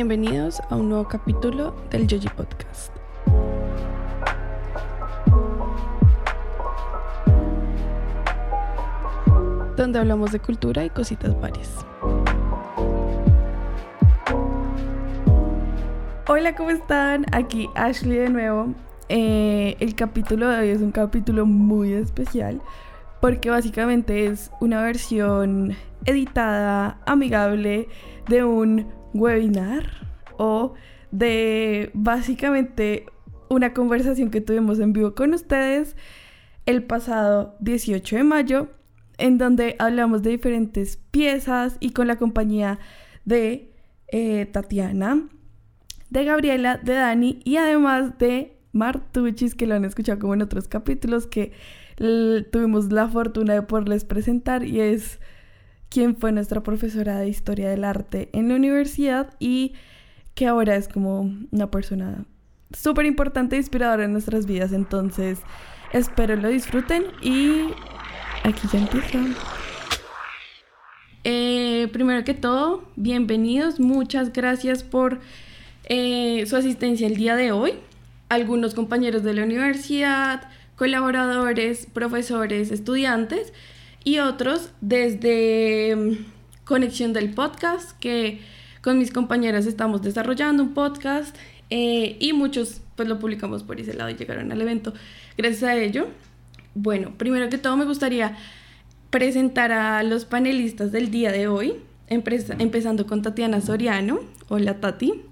Bienvenidos a un nuevo capítulo del Yoji Podcast. Donde hablamos de cultura y cositas varias. Hola, ¿cómo están? Aquí Ashley de nuevo. Eh, el capítulo de hoy es un capítulo muy especial porque básicamente es una versión editada, amigable de un webinar o de básicamente una conversación que tuvimos en vivo con ustedes el pasado 18 de mayo, en donde hablamos de diferentes piezas y con la compañía de eh, Tatiana, de Gabriela, de Dani y además de Martuchis, que lo han escuchado como en otros capítulos, que tuvimos la fortuna de poderles presentar y es quien fue nuestra profesora de historia del arte en la universidad y que ahora es como una persona súper importante e inspiradora en nuestras vidas. Entonces, espero lo disfruten y aquí ya empieza. Eh, primero que todo, bienvenidos, muchas gracias por eh, su asistencia el día de hoy. Algunos compañeros de la universidad, colaboradores, profesores, estudiantes y otros desde mm, Conexión del Podcast, que con mis compañeras estamos desarrollando un podcast eh, y muchos pues lo publicamos por ese lado y llegaron al evento gracias a ello. Bueno, primero que todo me gustaría presentar a los panelistas del día de hoy, empezando con Tatiana Soriano. Hola Tati.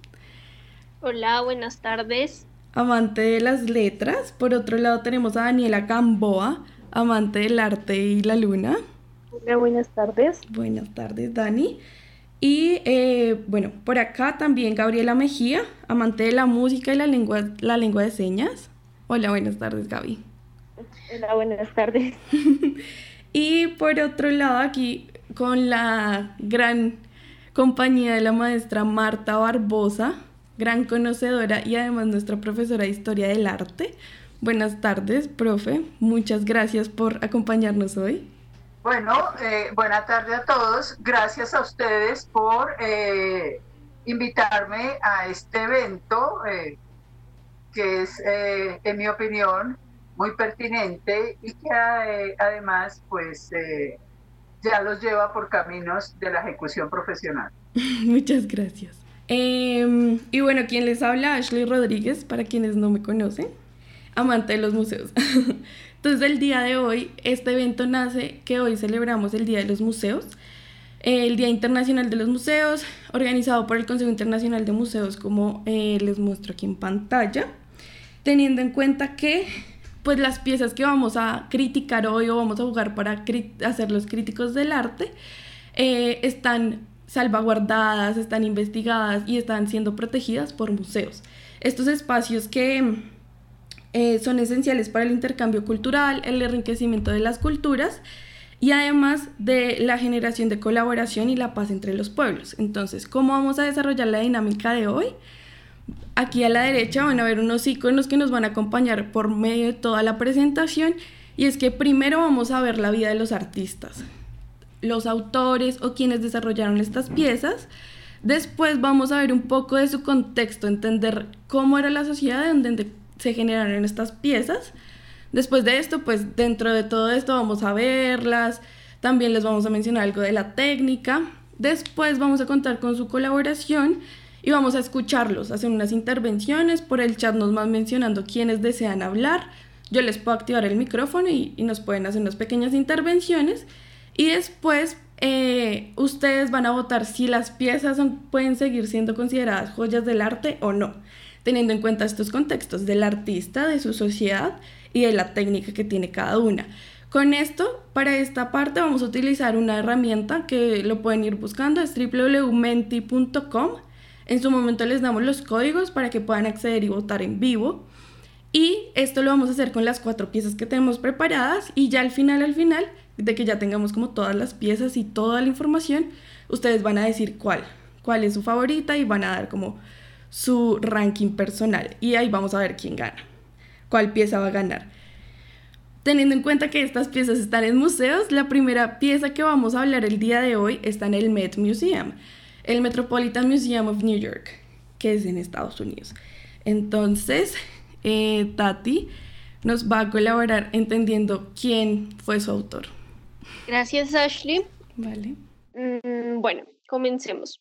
Hola, buenas tardes. Amante de las letras. Por otro lado tenemos a Daniela Gamboa amante del arte y la luna. Hola, buenas tardes. Buenas tardes, Dani. Y eh, bueno, por acá también Gabriela Mejía, amante de la música y la lengua, la lengua de señas. Hola, buenas tardes, Gaby. Hola, buenas tardes. y por otro lado, aquí con la gran compañía de la maestra Marta Barbosa, gran conocedora y además nuestra profesora de historia del arte. Buenas tardes, profe. Muchas gracias por acompañarnos hoy. Bueno, eh, buenas tardes a todos. Gracias a ustedes por eh, invitarme a este evento eh, que es, en mi opinión, muy pertinente y que además, pues, ya los lleva por caminos de la ejecución profesional. Muchas gracias. Em, y bueno, quien les habla, Ashley Rodríguez, para quienes no me conocen amante de los museos. Entonces el día de hoy, este evento nace que hoy celebramos el Día de los Museos, el Día Internacional de los Museos, organizado por el Consejo Internacional de Museos, como eh, les muestro aquí en pantalla, teniendo en cuenta que pues las piezas que vamos a criticar hoy o vamos a jugar para hacer los críticos del arte eh, están salvaguardadas, están investigadas y están siendo protegidas por museos. Estos espacios que eh, son esenciales para el intercambio cultural, el enriquecimiento de las culturas y además de la generación de colaboración y la paz entre los pueblos. Entonces, ¿cómo vamos a desarrollar la dinámica de hoy? Aquí a la derecha van a ver unos iconos que nos van a acompañar por medio de toda la presentación y es que primero vamos a ver la vida de los artistas, los autores o quienes desarrollaron estas piezas. Después vamos a ver un poco de su contexto, entender cómo era la sociedad donde se generaron estas piezas. Después de esto, pues dentro de todo esto vamos a verlas, también les vamos a mencionar algo de la técnica. Después vamos a contar con su colaboración y vamos a escucharlos, hacer unas intervenciones. Por el chat nos van mencionando quienes desean hablar. Yo les puedo activar el micrófono y, nos pueden hacer unas pequeñas intervenciones. Y después eh, ustedes van a votar si las piezas pueden seguir siendo consideradas joyas del arte o no teniendo en cuenta estos contextos del artista, de su sociedad y de la técnica que tiene cada una. Con esto, para esta parte vamos a utilizar una herramienta que lo pueden ir buscando, es www.menti.com. En su momento les damos los códigos para que puedan acceder y votar en vivo. Y esto lo vamos a hacer con las cuatro piezas que tenemos preparadas y ya al final, al final, de que ya tengamos como todas las piezas y toda la información, ustedes van a decir cuál, cuál es su favorita y van a dar como su ranking personal y ahí vamos a ver quién gana, cuál pieza va a ganar. Teniendo en cuenta que estas piezas están en museos, la primera pieza que vamos a hablar el día de hoy está en el Met Museum. el Metropolitan Museum of New York, que es en Estados Unidos. Entonces, eh, Tati nos va a colaborar entendiendo quién fue su autor. Gracias, Ashley. Vale. Mm, bueno, comencemos.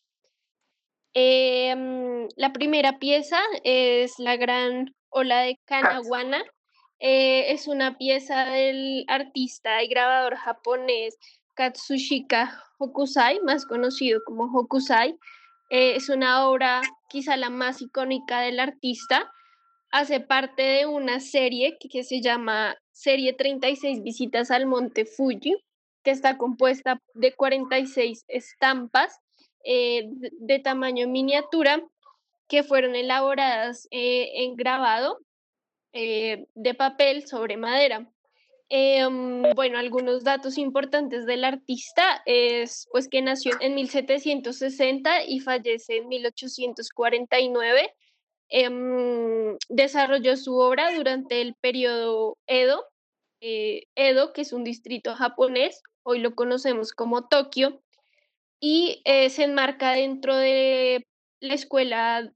Em, la primera pieza es La Gran Ola de Kanawana. Eh, es una pieza del artista y grabador japonés Katsushika Hokusai, más conocido como Hokusai. Eh, es una obra quizá la más icónica del artista. Hace parte de una serie que, se llama Serie 36 Visitas al Monte Fuji, que está compuesta de 46 estampas eh, de, tamaño miniatura que fueron elaboradas eh, en grabado eh, de papel sobre madera. Em, bueno, algunos datos importantes del artista es pues que nació en 1760 y fallece en 1849. Em, desarrolló su obra durante el periodo Edo, Edo, que es un distrito japonés, hoy lo conocemos como Tokio, y eh, se enmarca dentro de la escuela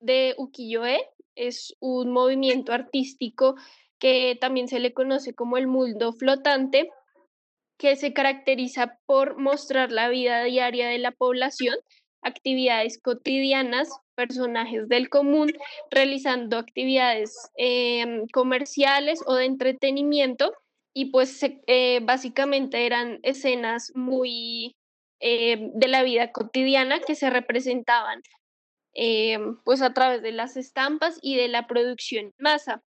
de ukiyo-e. Es un movimiento artístico que también se le conoce como el mundo flotante, que se caracteriza por mostrar la vida diaria de la población, actividades cotidianas, personajes del común, realizando actividades em, comerciales o de entretenimiento y pues eh, básicamente eran escenas muy eh, de la vida cotidiana que se representaban eh, pues a través de las estampas y de la producción en masa.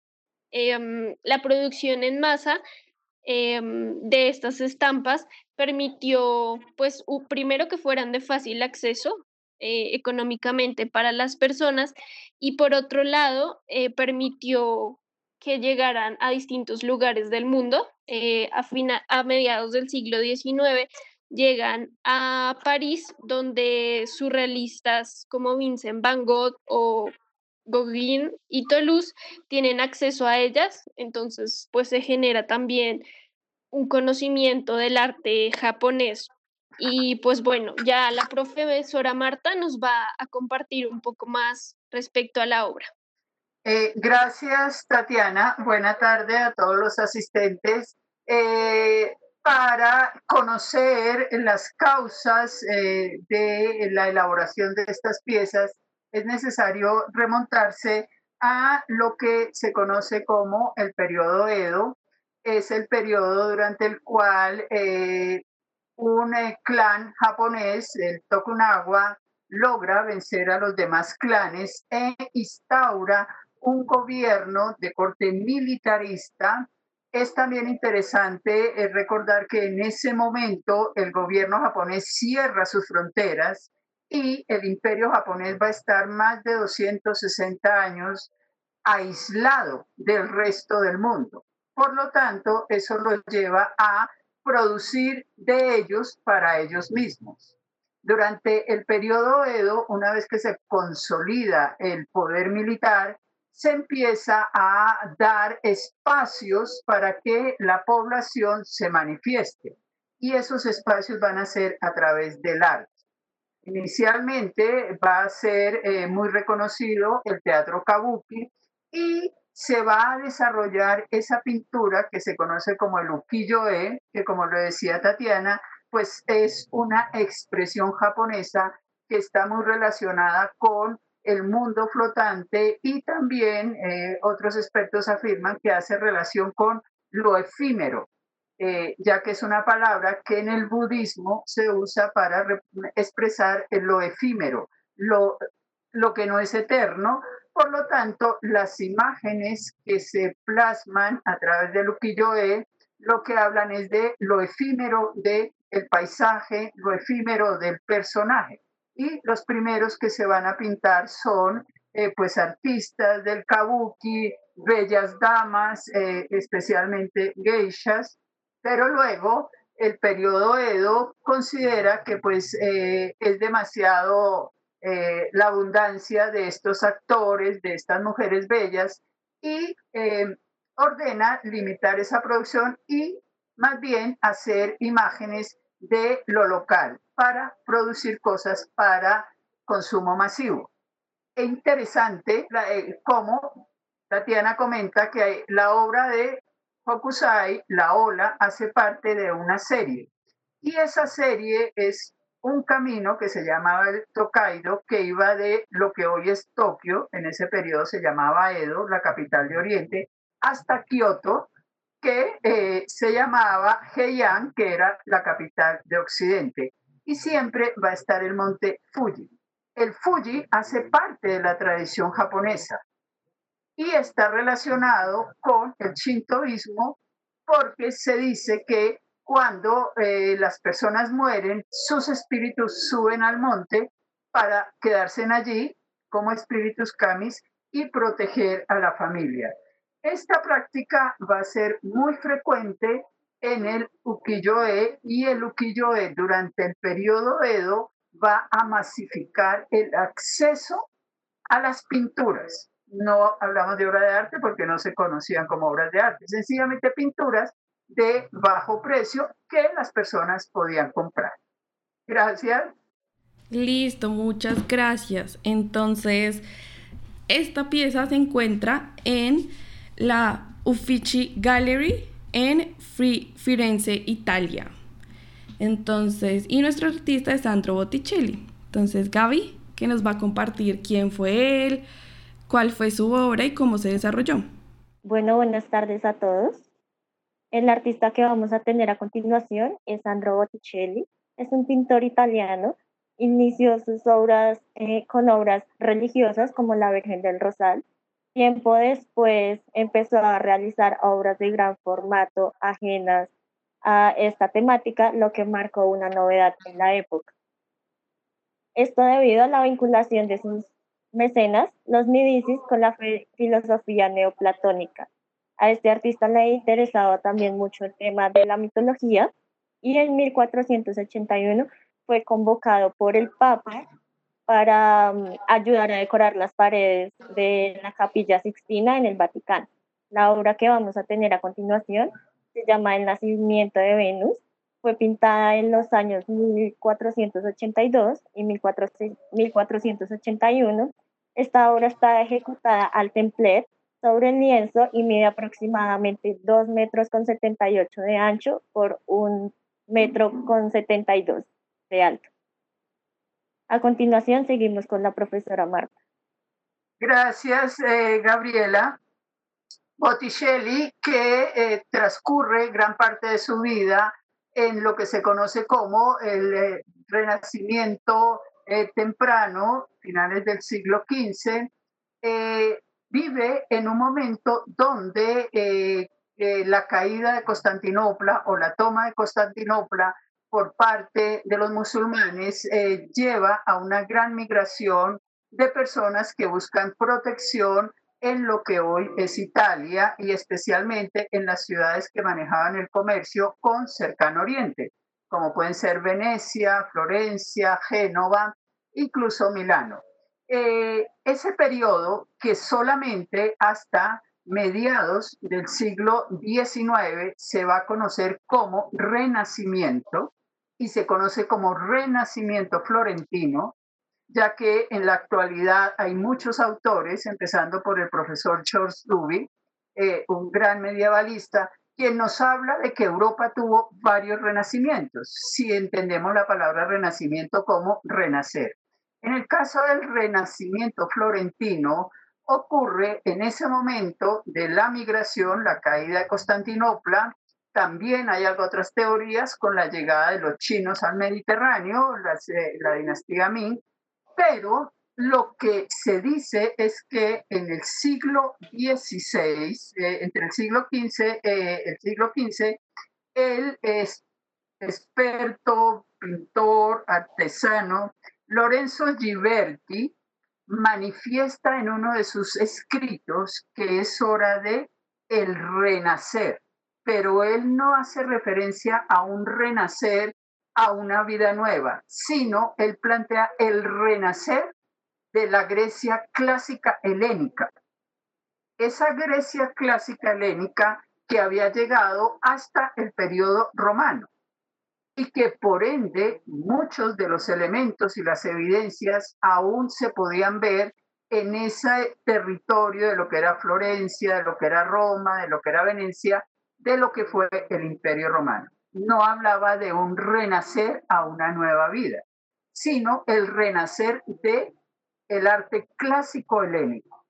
Em, la producción en masa em, de estas estampas permitió pues primero que fueran de fácil acceso eh, económicamente para las personas y por otro lado permitió que llegaran a distintos lugares del mundo. a, a mediados del siglo XIX llegan a París, donde surrealistas como Vincent Van Gogh o Gauguin y Toulouse tienen acceso a ellas, entonces pues se genera también un conocimiento del arte japonés. Y pues bueno, ya la profesora Marta nos va a compartir un poco más respecto a la obra. Eh, gracias, Tatiana. Buena tarde a todos los asistentes. Eh, para conocer las causas eh, de la elaboración de estas piezas, es necesario remontarse a lo que se conoce como el periodo Edo. Es el periodo durante el cual eh, un eh, clan japonés, el Tokugawa, logra vencer a los demás clanes e instaura un gobierno de corte militarista es también interesante eh, recordar que en ese momento el gobierno japonés cierra sus fronteras y el imperio japonés va a estar más de 260 años aislado del resto del mundo. Por lo tanto, eso los lleva a producir de ellos para ellos mismos. Durante el periodo Edo, una vez que se consolida el poder militar, se empieza a dar espacios para que la población se manifieste. Y esos espacios van a ser a través del arte. Inicialmente va a ser eh, muy reconocido el teatro kabuki y se va a desarrollar esa pintura que se conoce como el ukiyo-e, que como lo decía Tatiana, pues es una expresión japonesa que está muy relacionada con el mundo flotante y también eh, otros expertos afirman que hace relación con lo efímero, eh, ya que es una palabra que en el budismo se usa para expresar lo efímero, lo, lo que no es eterno. Por lo tanto, las imágenes que se plasman a través del ukiyo-e lo que hablan es de lo efímero del el paisaje, lo efímero del personaje y los primeros que se van a pintar son eh, pues artistas del kabuki, bellas damas, eh, especialmente geishas, pero luego el periodo Edo considera que pues eh, es demasiado la abundancia de estos actores, de estas mujeres bellas, y ordena limitar esa producción y más bien hacer imágenes de lo local, para producir cosas para consumo masivo. Es interesante eh, cómo Tatiana comenta que la obra de Hokusai, La Ola, hace parte de una serie. Y esa serie es un camino que se llamaba el Tokaido, que iba de lo que hoy es Tokio, en ese periodo se llamaba Edo, la capital de Oriente, hasta Kioto, que eh, se llamaba Heian, que era la capital de Occidente. Y siempre va a estar el monte Fuji. El Fuji hace parte de la tradición japonesa y está relacionado con el shintoísmo porque se dice que cuando eh, las personas mueren, sus espíritus suben al monte para quedarse allí como espíritus kamis y proteger a la familia. Esta práctica va a ser muy frecuente en el ukiyo-e y el ukiyo-e durante el periodo Edo va a masificar el acceso a las pinturas. No hablamos de obra de arte porque no se conocían como obras de arte, sencillamente pinturas de bajo precio que las personas podían comprar. Gracias. Listo, muchas gracias. Entonces, esta pieza se encuentra en la Uffizi Gallery en Firenze, Italia. Entonces, y nuestro artista es Sandro Botticelli. Entonces, Gaby, que nos va a compartir quién fue él, cuál fue su obra y cómo se desarrolló. Bueno, buenas tardes a todos. El artista que vamos a tener a continuación es Sandro Botticelli. Es un pintor italiano. Inició sus obras eh, con obras religiosas como La Virgen del Rosal Tiempo después empezó a realizar obras de gran formato ajenas a esta temática, lo que marcó una novedad en la época. Esto debido a la vinculación de sus mecenas, los Medicis, con la filosofía neoplatónica. A este artista le interesaba también mucho el tema de la mitología y en 1481 fue convocado por el Papa para mm, ayudar a decorar las paredes de la capilla Sixtina en el Vaticano. La obra que vamos a tener a continuación se llama El nacimiento de Venus. Fue pintada en los años 1482 y 1481. Esta obra está ejecutada al templet sobre el lienzo y mide aproximadamente 2 metros con 78 de ancho por 1 metro con 72 de alto. A continuación, seguimos con la profesora Marta. Gracias, eh, Gabriela. Botticelli, que eh, transcurre gran parte de su vida en lo que se conoce como el eh, Renacimiento temprano, finales del siglo XV, vive en un momento donde la caída de Constantinopla o la toma de Constantinopla por parte de los musulmanes eh, lleva a una gran migración de personas que buscan protección en lo que hoy es Italia y especialmente en las ciudades que manejaban el comercio con cercano oriente, como pueden ser Venecia, Florencia, Génova, incluso Milano. Eh, ese periodo que solamente hasta mediados del siglo XIX se va a conocer como Renacimiento, y se conoce como Renacimiento Florentino, ya que en la actualidad hay muchos autores, empezando por el profesor George Duby, eh, un gran medievalista, quien nos habla de que Europa tuvo varios renacimientos, si entendemos la palabra renacimiento como renacer. En el caso del renacimiento florentino, ocurre en ese momento de la migración, la caída de Constantinopla, también hay otras teorías con la llegada de los chinos al Mediterráneo, eh, la dinastía Ming, pero lo que se dice es que en el siglo XVI, eh, entre el siglo XV, eh, el siglo XV, el experto, pintor, artesano, Lorenzo Ghiberti, manifiesta en uno de sus escritos que es hora de el renacer pero él no hace referencia a un renacer, a una vida nueva, sino él plantea el renacer de la Grecia clásica helénica. Esa Grecia clásica helénica que había llegado hasta el periodo romano. y que por ende muchos de los elementos y las evidencias aún se podían ver en ese territorio de lo que era Florencia, de lo que era Roma, de lo que era Venecia, de lo que fue el Imperio Romano. No hablaba de un renacer a una nueva vida, sino el renacer de el arte clásico helénico.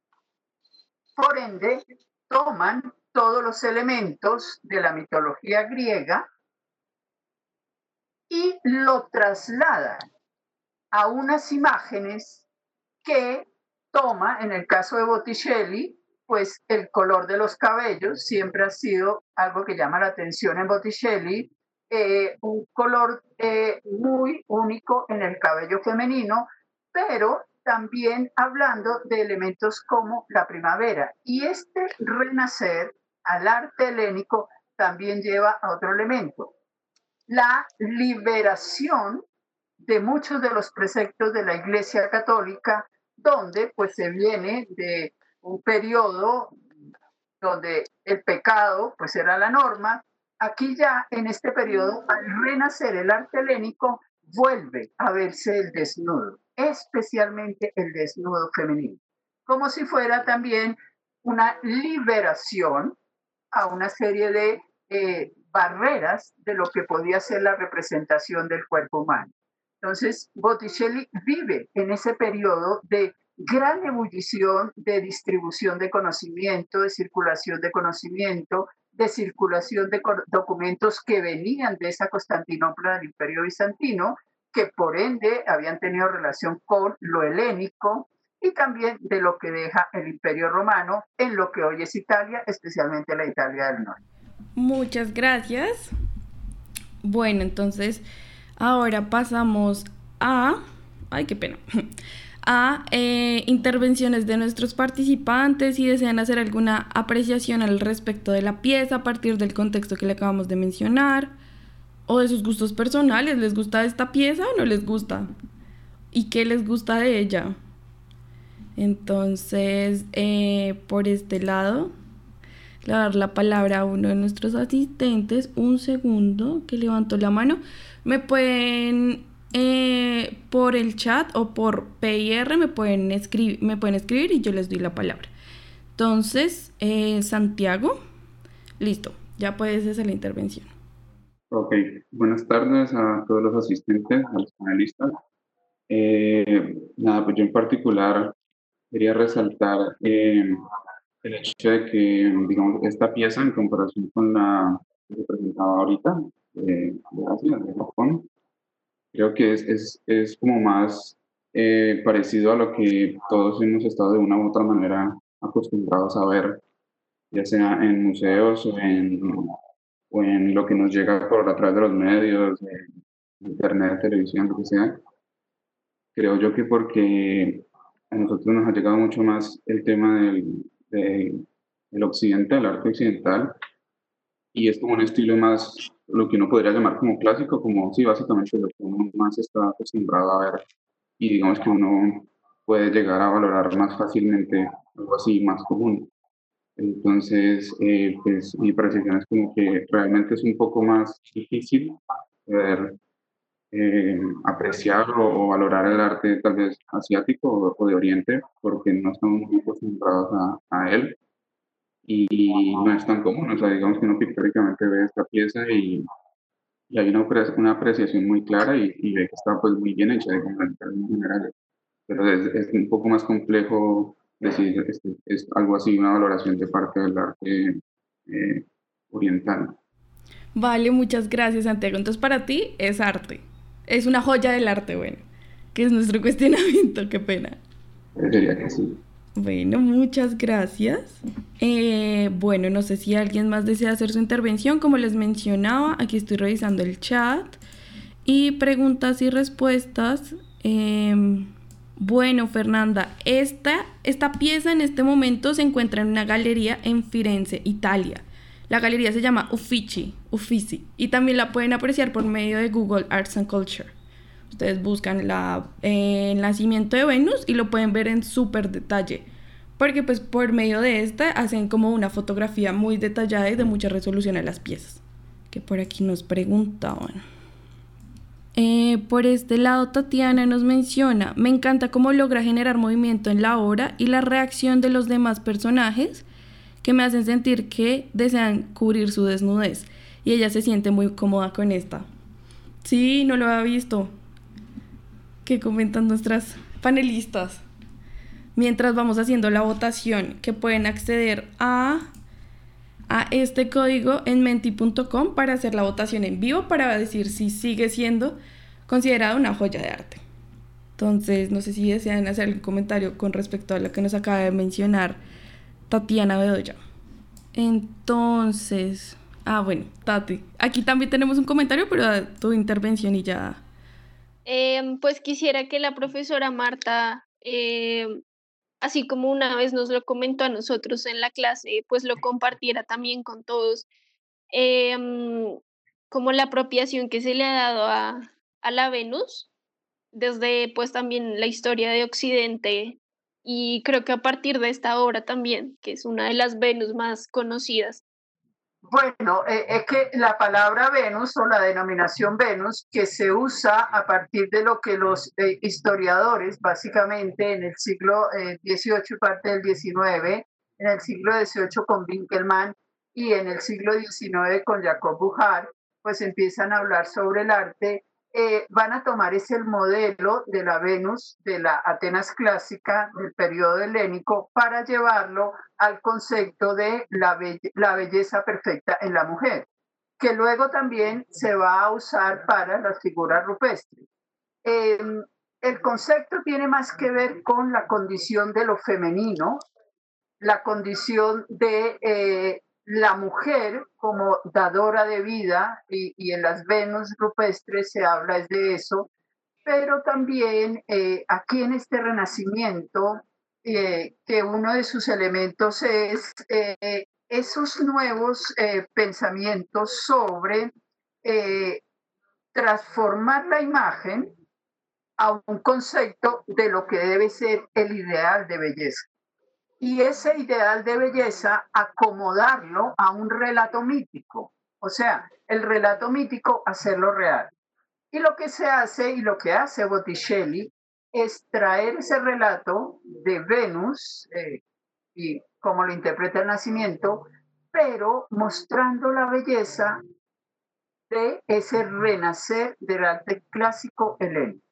Por ende, toman todos los elementos de la mitología griega y lo trasladan a unas imágenes que toma, en el caso de Botticelli, pues el color de los cabellos siempre ha sido algo que llama la atención en Botticelli, eh, un color eh, muy único en el cabello femenino, pero también hablando de elementos como la primavera. Y este renacer al arte helénico también lleva a otro elemento, la liberación de muchos de los preceptos de la Iglesia Católica donde pues se viene de un periodo donde el pecado pues era la norma. Aquí ya en este periodo, al renacer el arte helénico, vuelve a verse el desnudo, especialmente el desnudo femenino, como si fuera también una liberación a una serie de eh, barreras de lo que podía ser la representación del cuerpo humano. Entonces, Botticelli vive en ese periodo de gran ebullición de distribución de conocimiento, de circulación de conocimiento, de circulación de documentos que venían de esa Constantinopla del Imperio Bizantino, que por ende habían tenido relación con lo helénico y también de lo que deja el Imperio Romano en lo que hoy es Italia, especialmente la Italia del Norte. Muchas gracias. Bueno, entonces Ahora pasamos a... Ay, qué pena. A eh, intervenciones de nuestros participantes si desean hacer alguna apreciación al respecto de la pieza a partir del contexto que le acabamos de mencionar o de sus gustos personales. ¿Les gusta esta pieza o no les gusta? ¿Y qué les gusta de ella? Entonces, eh, por este lado, le voy a dar la palabra a uno de nuestros asistentes. Un segundo que levantó la mano. Me pueden eh, por el chat o por PIR me pueden, escribir, me pueden escribir y yo les doy la palabra. Entonces, eh, Santiago, listo, ya puedes hacer la intervención. Ok, buenas tardes a todos los asistentes, a los panelistas. Eh, nada, pues yo en particular quería resaltar el hecho de que, digamos, esta pieza en comparación con la que se presentaba ahorita, de, Asia, de Japón. Creo que es, es, es como más eh, parecido a lo que todos hemos estado de una u otra manera acostumbrados a ver, ya sea en museos o en, o en lo que nos llega por a través de los medios, internet, televisión, lo que sea. Creo yo que porque a nosotros nos ha llegado mucho más el tema del, del, del del arte occidental, y es como un estilo más lo que uno podría llamar como clásico, como sí, básicamente lo que uno más está acostumbrado a ver y digamos que uno puede llegar a valorar más fácilmente algo así más común. Entonces, eh, pues mi percepción es como que realmente es un poco más difícil poder eh, apreciar o, valorar el arte tal vez asiático o, de Oriente, porque no estamos muy acostumbrados a, a él y no es tan común, o sea, digamos que uno pictóricamente ve esta pieza y, y hay una, una, apreciación muy clara y, y, ve que está pues muy bien hecha, digamos, en general. Pero es, es, un poco más complejo decir es, es, algo así, una valoración de parte del arte eh, oriental. Vale, muchas gracias Santiago. Entonces para ti es arte, es una joya del arte, bueno, que es nuestro cuestionamiento, qué pena. Sería que sí. Bueno, muchas gracias. Eh, bueno, no sé si alguien más desea hacer su intervención. Como les mencionaba, aquí estoy revisando el chat. Y preguntas y respuestas. Em, bueno, Fernanda, esta, esta pieza en este momento se encuentra en una galería en Firenze, Italia. La galería se llama Uffizi, Uffizi y también la pueden apreciar por medio de Google Arts and Culture. Ustedes buscan la, eh, el nacimiento de Venus y lo pueden ver en súper detalle. Porque pues por medio de esta hacen como una fotografía muy detallada y de mucha resolución a las piezas. Que por aquí nos preguntaban. Eh, por este lado, Tatiana nos menciona, me encanta cómo logra generar movimiento en la obra y la reacción de los demás personajes que me hacen sentir que desean cubrir su desnudez. Y ella se siente muy cómoda con esta. Sí, no lo había visto. ¿Qué comentan nuestras panelistas? Mientras vamos haciendo la votación, que pueden acceder a a este código en menti.com para hacer la votación en vivo para decir si sigue siendo considerada una joya de arte. Entonces, no sé si desean hacer algún comentario con respecto a lo que nos acaba de mencionar Tatiana Bedoya. Entonces, ah, bueno, Tati, aquí también tenemos un comentario, pero tu intervención y ya. Em, pues quisiera que la profesora Marta em, así como una vez nos lo comentó a nosotros en la clase, pues lo compartiera también con todos, em, como la apropiación que se le ha dado a, a la Venus, desde pues también la historia de Occidente y creo que a partir de esta obra también, que es una de las Venus más conocidas. Bueno, eh, es que la palabra Venus o la denominación Venus que se usa a partir de lo que los eh, historiadores, básicamente en el siglo XVIII eh, y parte del XIX, en el siglo XVIII con Winkelmann y en el siglo XIX con Jacob Bujar, pues empiezan a hablar sobre el arte eh, van a tomar ese modelo de la Venus de la Atenas clásica del periodo helénico para llevarlo al concepto de la, belleza perfecta en la mujer, que luego también se va a usar para las figuras rupestres. Em, el concepto tiene más que ver con la condición de lo femenino, la condición de eh, la mujer como dadora de vida, y, en las Venus rupestres se habla de eso, pero también eh, aquí en este renacimiento, eh, que uno de sus elementos es eh, esos nuevos pensamientos sobre transformar la imagen a un concepto de lo que debe ser el ideal de belleza y ese ideal de belleza acomodarlo a un relato mítico, o sea, el relato mítico hacerlo real. Y lo que se hace y lo que hace Botticelli es traer ese relato de Venus eh, y como lo interpreta el nacimiento, pero mostrando la belleza de ese renacer del arte clásico helénico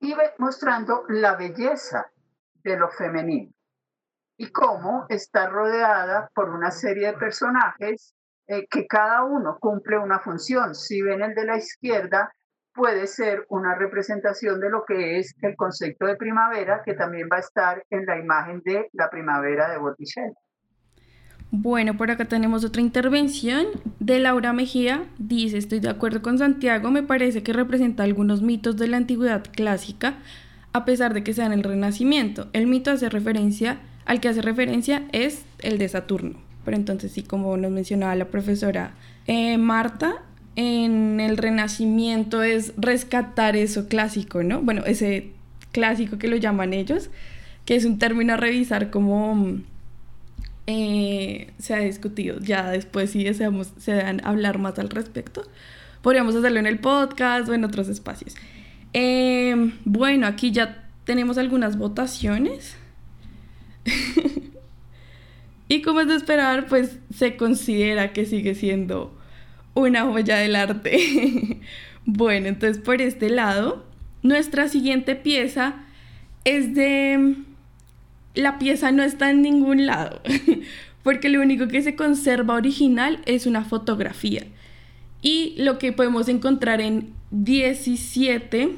y mostrando la belleza de lo femenino y cómo está rodeada por una serie de personajes eh, que cada uno cumple una función. Si ven el de la izquierda, puede ser una representación de lo que es el concepto de primavera, que también va a estar en la imagen de la primavera de Botticelli. Bueno, por acá tenemos otra intervención de Laura Mejía. Dice, estoy de acuerdo con Santiago, me parece que representa algunos mitos de la antigüedad clásica, a pesar de que sea en el Renacimiento. El mito hace referencia al que hace referencia es el de Saturno. Pero entonces sí, como nos mencionaba la profesora eh, Marta, en el Renacimiento es rescatar eso clásico, ¿no? Bueno, ese clásico que lo llaman ellos, que es un término a revisar como eh, se ha discutido. Ya después si deseamos se dan hablar más al respecto, podríamos hacerlo en el podcast o en otros espacios. Eh, bueno, aquí ya tenemos algunas votaciones. y como es de esperar, pues se considera que sigue siendo una joya del arte. bueno, entonces por este lado, nuestra siguiente pieza es de... La pieza no está en ningún lado, porque lo único que se conserva original es una fotografía. Y lo que podemos encontrar en 17,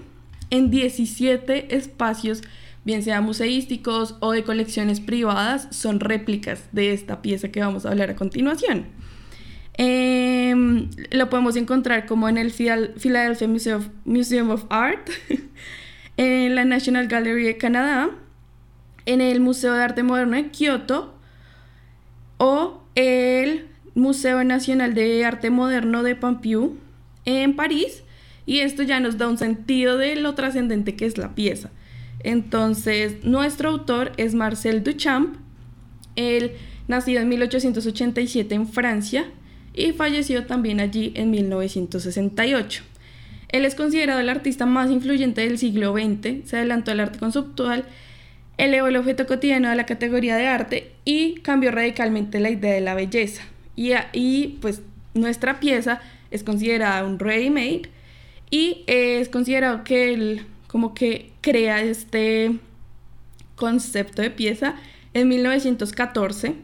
en 17 espacios bien sea museísticos o de colecciones privadas, son réplicas de esta pieza que vamos a hablar a continuación. Em, lo podemos encontrar como en el Philadelphia Museum of, Art, en la National Gallery de Canadá, en el Museo de Arte Moderno de Kioto o el Museo Nacional de Arte Moderno de Pompidou en París. Y esto ya nos da un sentido de lo trascendente que es la pieza. Entonces, nuestro autor es Marcel Duchamp. Él nacido en 1887 en Francia y falleció también allí en 1968. Él es considerado el artista más influyente del siglo XX, se adelantó al arte conceptual, elevó el objeto cotidiano a la categoría de arte y cambió radicalmente la idea de la belleza. Y, y pues nuestra pieza es considerada un ready-made y es considerado que él como que crea este concepto de pieza en 1914.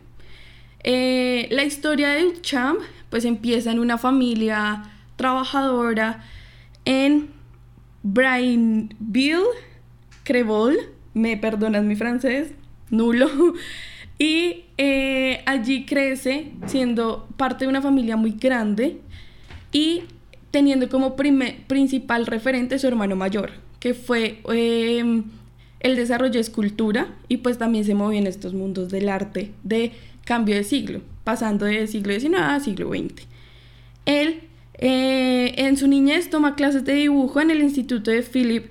Eh, la historia de Duchamp pues empieza en una familia trabajadora en Brainville, Crevol, me perdonas mi francés, nulo, y eh, allí crece siendo parte de una familia muy grande y teniendo como principal referente su hermano mayor, que fue eh, el desarrollo de escultura y pues también se movió en estos mundos del arte de cambio de siglo, pasando de siglo XIX a siglo XX. Él eh, en su niñez toma clases de dibujo en el Instituto de Philippe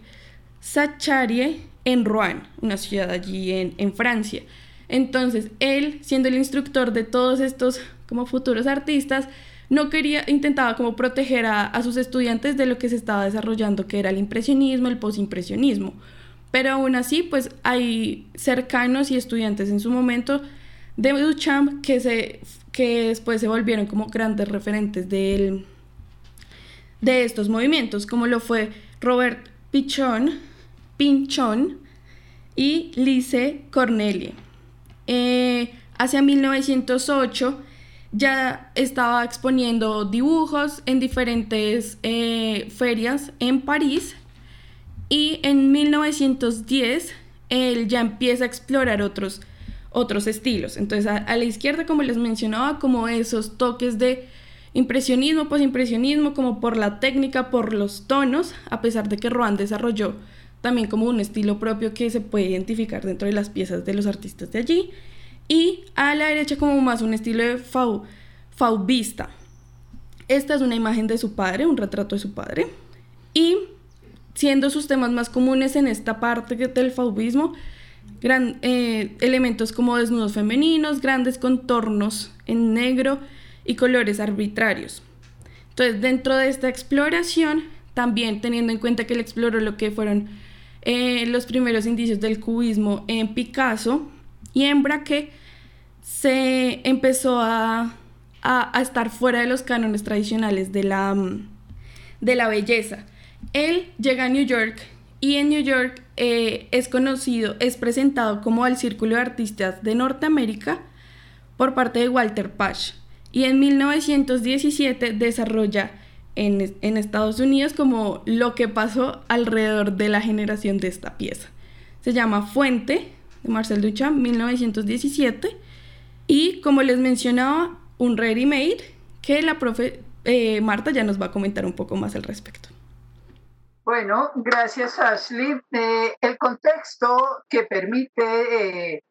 Sacharie en Rouen, una ciudad allí en, en Francia. Entonces, él, siendo el instructor de todos estos como futuros artistas, no quería, intentaba como proteger a, a, sus estudiantes de lo que se estaba desarrollando, que era el impresionismo, el posimpresionismo. Pero aún así, pues hay cercanos y estudiantes en su momento de Duchamp que, se, que después se volvieron como grandes referentes de, estos movimientos, como lo fue Robert Pichon, Pinchon y Lise Cornelie. Eh, hacia 1908 ya estaba exponiendo dibujos en diferentes eh, ferias en París y en 1910 él ya empieza a explorar otros, otros estilos. Entonces a, la izquierda, como les mencionaba, como esos toques de impresionismo, posimpresionismo, como por la técnica, por los tonos, a pesar de que Rohan desarrolló también como un estilo propio que se puede identificar dentro de las piezas de los artistas de allí. Y a la derecha como más un estilo de fau, faubista. Esta es una imagen de su padre, un retrato de su padre. Y siendo sus temas más comunes en esta parte del faubismo, gran, eh, elementos como desnudos femeninos, grandes contornos en negro y colores arbitrarios. Entonces, dentro de esta exploración, también teniendo en cuenta que él exploró lo que fueron eh, los primeros indicios del cubismo en Picasso y en Braque, se empezó a, a, estar fuera de los cánones tradicionales de la, de la belleza. Él llega a New York y en New York eh, es conocido, es presentado como al Círculo de Artistas de Norteamérica por parte de Walter Pash. Y en 1917 desarrolla en, en, Estados Unidos como lo que pasó alrededor de la generación de esta pieza. Se llama Fuente de Marcel Duchamp, 1917. Y como les mencionaba, un ready made que la profe eh, Marta ya nos va a comentar un poco más al respecto. Bueno, gracias Ashley. Eh, el contexto que permite eh,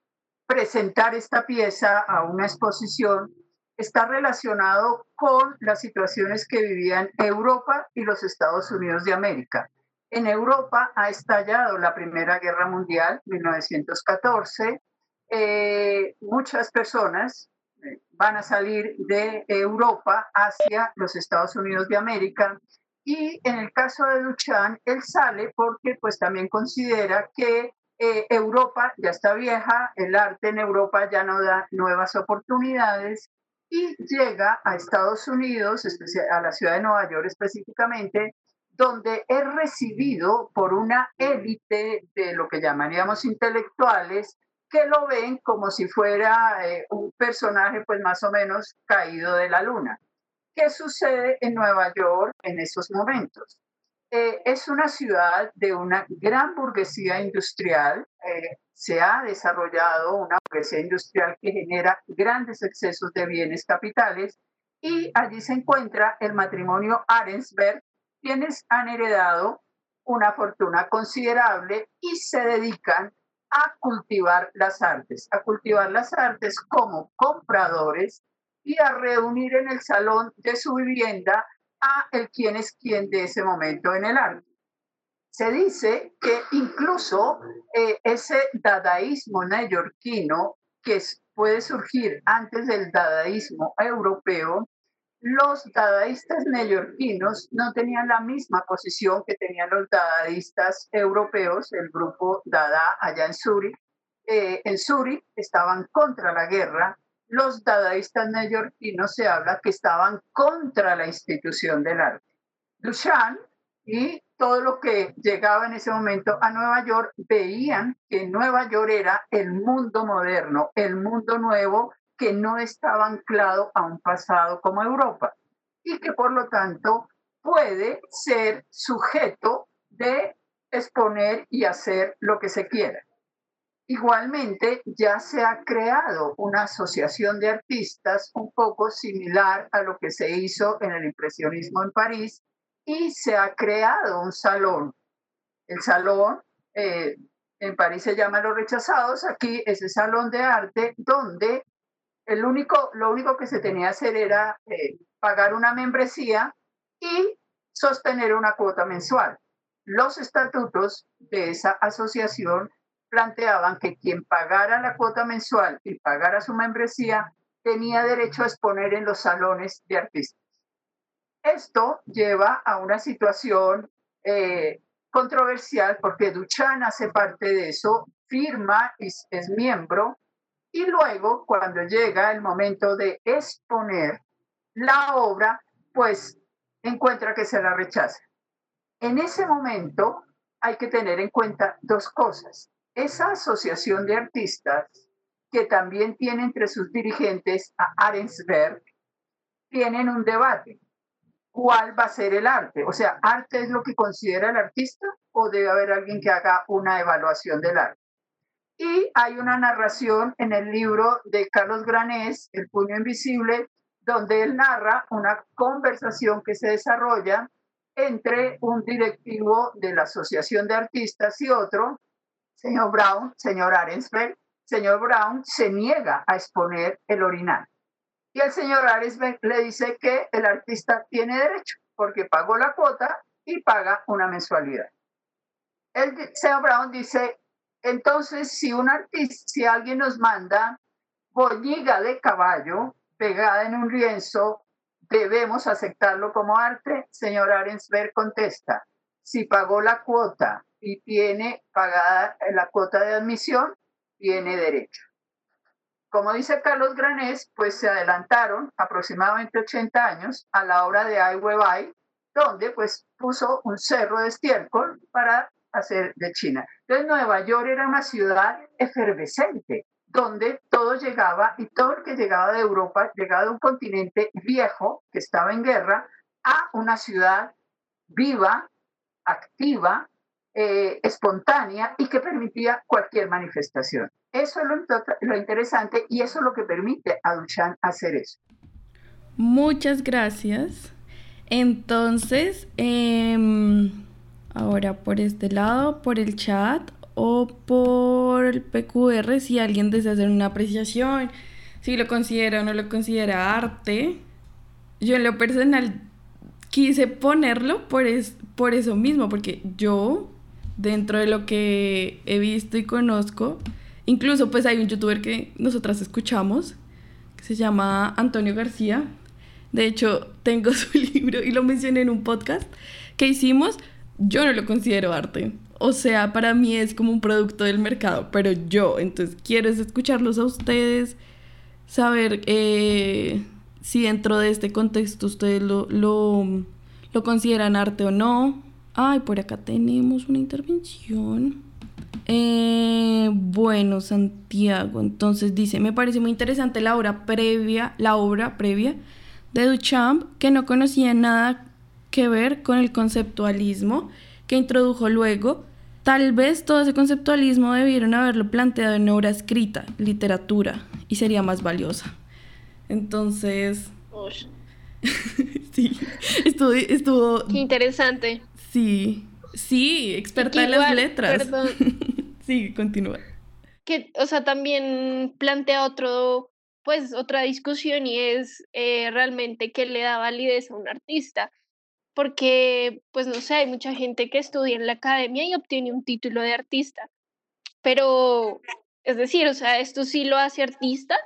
presentar esta pieza a una exposición está relacionado con las situaciones que vivían Europa y los Estados Unidos de América. En Europa ha estallado la Primera Guerra Mundial, 1914. Eh, muchas personas eh, van a salir de Europa hacia los Estados Unidos de América y en el caso de Duchamp, él sale porque pues también considera que eh, Europa ya está vieja, el arte en Europa ya no da nuevas oportunidades y llega a Estados Unidos, a la ciudad de Nueva York específicamente, donde es recibido por una élite de lo que llamaríamos intelectuales que lo ven como si fuera eh, un personaje pues más o menos caído de la luna. ¿Qué sucede en Nueva York en esos momentos? Eh, es una ciudad de una gran burguesía industrial. Eh, se ha desarrollado una burguesía industrial que genera grandes excesos de bienes capitales y allí se encuentra el matrimonio Arensberg, quienes han heredado una fortuna considerable y se dedican a cultivar las artes, a cultivar las artes como compradores y a reunir en el salón de su vivienda a el quien es quien de ese momento en el arte. Se dice que incluso eh, ese dadaísmo neoyorquino que puede surgir antes del dadaísmo europeo, los dadaístas neoyorquinos no tenían la misma posición que tenían los dadaístas europeos, el grupo Dada allá en Zurich. Eh, en Zurich estaban contra la guerra, los dadaístas neoyorquinos se habla que estaban contra la institución del arte. Duchamp y todo lo que llegaba en ese momento a Nueva York veían que Nueva York era el mundo moderno, el mundo nuevo que no estaba anclado a un pasado como Europa y que por lo tanto puede ser sujeto de exponer y hacer lo que se quiera. Igualmente, ya se ha creado una asociación de artistas un poco similar a lo que se hizo en el impresionismo en París y se ha creado un salón. El salón eh, en París se llama Los Rechazados, aquí es el salón de arte donde el único, lo único que se tenía que hacer era eh, pagar una membresía y sostener una cuota mensual. Los estatutos de esa asociación planteaban que quien pagara la cuota mensual y pagara su membresía tenía derecho a exponer en los salones de artistas. Esto lleva a una situación eh, controversial porque Duchan hace parte de eso, firma y es miembro y luego, cuando llega el momento de exponer la obra, pues encuentra que se la rechaza. En ese momento hay que tener en cuenta dos cosas. Esa asociación de artistas, que también tiene entre sus dirigentes a Arensberg, tienen un debate. ¿Cuál va a ser el arte? O sea, ¿arte es lo que considera el artista o debe haber alguien que haga una evaluación del arte? Y hay una narración en el libro de Carlos Granés, El puño invisible, donde él narra una conversación que se desarrolla entre un directivo de la Asociación de Artistas y otro, señor Brown, señor Arensberg. Señor Brown se niega a exponer el orinal. Y el señor Arensberg le dice que el artista tiene derecho porque pagó la cuota y paga una mensualidad. El señor Brown dice, entonces, si un artista, si alguien nos manda bolliga de caballo pegada en un lienzo, ¿debemos aceptarlo como arte? Señor Arensberg contesta, si pagó la cuota y tiene pagada la cuota de admisión, tiene derecho. Como dice Carlos Granés, pues se adelantaron aproximadamente 80 años a la obra de Ai Weiwei, donde pues puso un cerro de estiércol para hacer de China. Entonces Nueva York era una ciudad efervescente, donde todo llegaba y todo el que llegaba de Europa, llegaba de un continente viejo que estaba en guerra, a una ciudad viva, activa, eh, espontánea y que permitía cualquier manifestación. Eso es lo, interesante y eso es lo que permite a Duchamp hacer eso. Muchas gracias. Entonces, em, Ahora por este lado, por el chat o por el PQR, si alguien desea hacer una apreciación, si lo considera o no lo considera arte. Yo en lo personal quise ponerlo por, por eso mismo, porque yo, dentro de lo que he visto y conozco, incluso pues hay un youtuber que nosotras escuchamos, que se llama Antonio García. De hecho, tengo su libro y lo mencioné en un podcast que hicimos yo no lo considero arte. O sea, para mí es como un producto del mercado, pero yo, entonces quiero escucharlos a ustedes, saber eh, si dentro de este contexto ustedes lo, lo, lo consideran arte o no. Ay, por acá tenemos una intervención. Eh, bueno, Santiago, entonces dice, me parece muy interesante la obra previa, la obra previa de Duchamp, que no conocía nada que ver con el conceptualismo que introdujo luego. Tal vez todo ese conceptualismo debieron haberlo planteado en obra escrita, literatura, y sería más valiosa. Entonces... sí, estuvo, estuvo... Qué interesante. Sí, sí, experta en las letras. Perdón. sí, continúa. Que, o sea, también plantea otro, pues, otra discusión y es eh, realmente qué le da validez a un artista porque, pues no sé, hay mucha gente que estudia en la academia y obtiene un título de artista, pero, es decir, o sea, esto sí lo hace artista,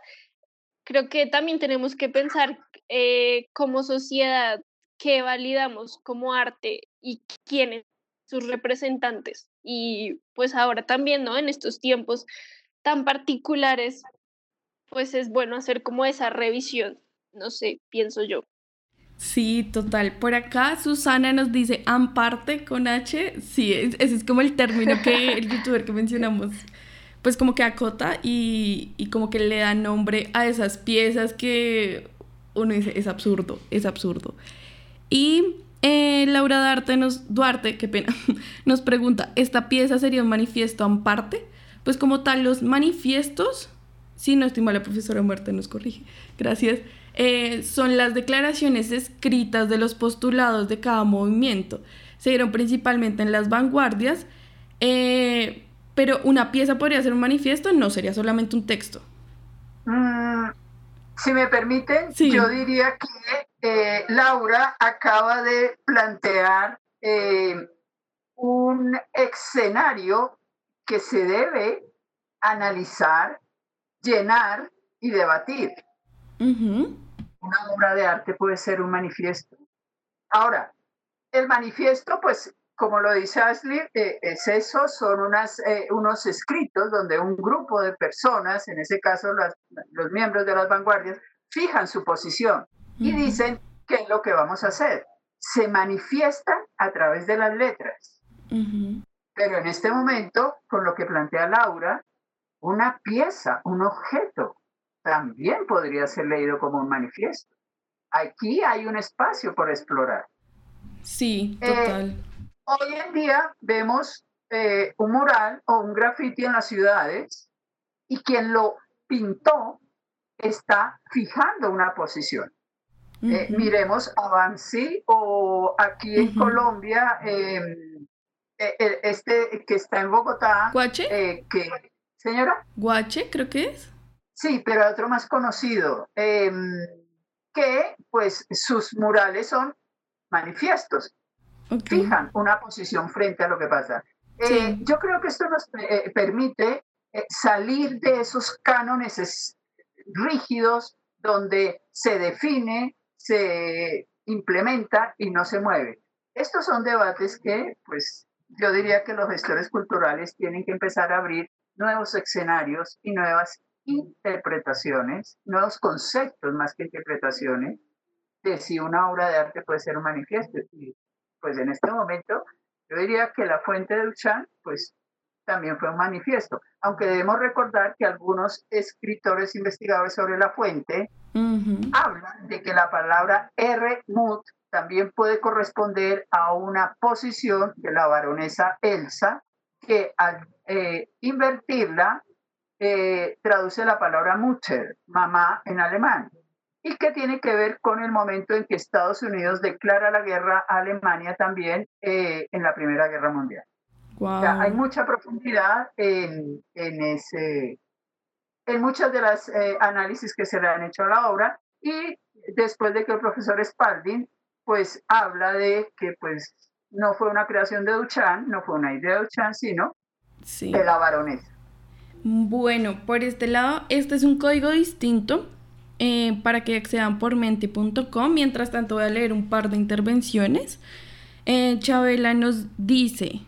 creo que también tenemos que pensar eh, como sociedad qué validamos como arte y quiénes sus representantes. Y pues ahora también, ¿no? En estos tiempos tan particulares, pues es bueno hacer como esa revisión, no sé, pienso yo. Sí, total. Por acá Susana nos dice amparte con H. Sí, ese es como el término que el youtuber que mencionamos, pues como que acota y, y como que le da nombre a esas piezas que uno dice, es absurdo, es absurdo. Y eh, Laura Duarte nos, Duarte, qué pena, nos pregunta, ¿esta pieza sería un manifiesto amparte? Pues como tal, los manifiestos, si no estoy mal, la profesora Muerte nos corrige, gracias, eh, son las declaraciones escritas de los postulados de cada movimiento. Se dieron principalmente en las vanguardias, eh, pero una pieza podría ser un manifiesto, no sería solamente un texto. Mm, si me permiten, yo diría que eh, Laura acaba de plantear un escenario que se debe analizar, llenar y debatir una obra de arte puede ser un manifiesto. Ahora, el manifiesto, pues, como lo dice Ashley, eh, es eso, son unas, eh, unos escritos donde un grupo de personas, en ese caso los miembros de las vanguardias, fijan su posición y dicen qué es lo que vamos a hacer. Se manifiestan a través de las letras. Pero en este momento, con lo que plantea Laura, una pieza, un objeto, también podría ser leído como un manifiesto. Aquí hay un espacio por explorar. Sí, eh, total. hoy en día vemos eh, un mural o un graffiti en las ciudades y quien lo pintó está fijando una posición. Eh, miremos a Bansi o aquí en Colombia, em, este que está en Bogotá. ¿Guache? que, señora. Guache, creo que es. Sí, pero otro más conocido, em, que pues sus murales son manifiestos, fijan una posición frente a lo que pasa. Eh, yo creo que esto nos eh, permite eh, salir de esos cánones rígidos donde se define, se implementa y no se mueve. Estos son debates que, pues, yo diría que los gestores culturales tienen que empezar a abrir nuevos escenarios y nuevas interpretaciones, nuevos conceptos más que interpretaciones, de si una obra de arte puede ser un manifiesto. Y pues en este momento yo diría que la fuente de Duchamp pues también fue un manifiesto, aunque debemos recordar que algunos escritores investigadores sobre la fuente hablan de que la palabra R. Mut también puede corresponder a una posición de la baronesa Elsa, que al eh, invertirla eh, traduce la palabra Mutter, mamá en alemán, y que tiene que ver con el momento en que Estados Unidos declara la guerra a Alemania también eh, en la Primera Guerra Mundial. hay mucha profundidad en, en, ese, en muchas de las eh, análisis que se le han hecho a la obra y después de que el profesor Spalding pues habla de que pues no fue una creación de Duchamp, no fue una idea de Duchamp, sino de la baronesa. Bueno, por este lado, este es un código distinto eh, para que accedan por menti.com. Mientras tanto, voy a leer un par de intervenciones. Eh, Chabela nos dice,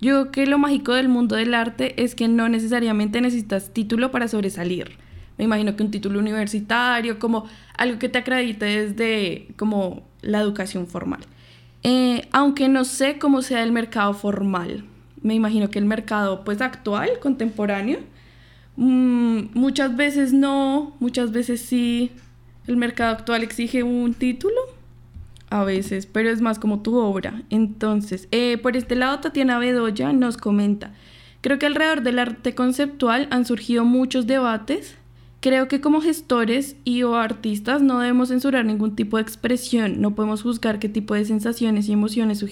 yo que lo mágico del mundo del arte es que no necesariamente necesitas título para sobresalir. Me imagino que un título universitario, como algo que te acredite desde como la educación formal. Eh, aunque no sé cómo sea el mercado formal. Me imagino que el mercado pues actual, contemporáneo, Mm, muchas veces no, muchas veces sí. El mercado actual exige un título, a veces, pero es más como tu obra. Entonces, eh, por este lado, Tatiana Bedoya nos comenta, creo que alrededor del arte conceptual han surgido muchos debates. Creo que como gestores y o artistas no debemos censurar ningún tipo de expresión, no podemos juzgar qué tipo de sensaciones y emociones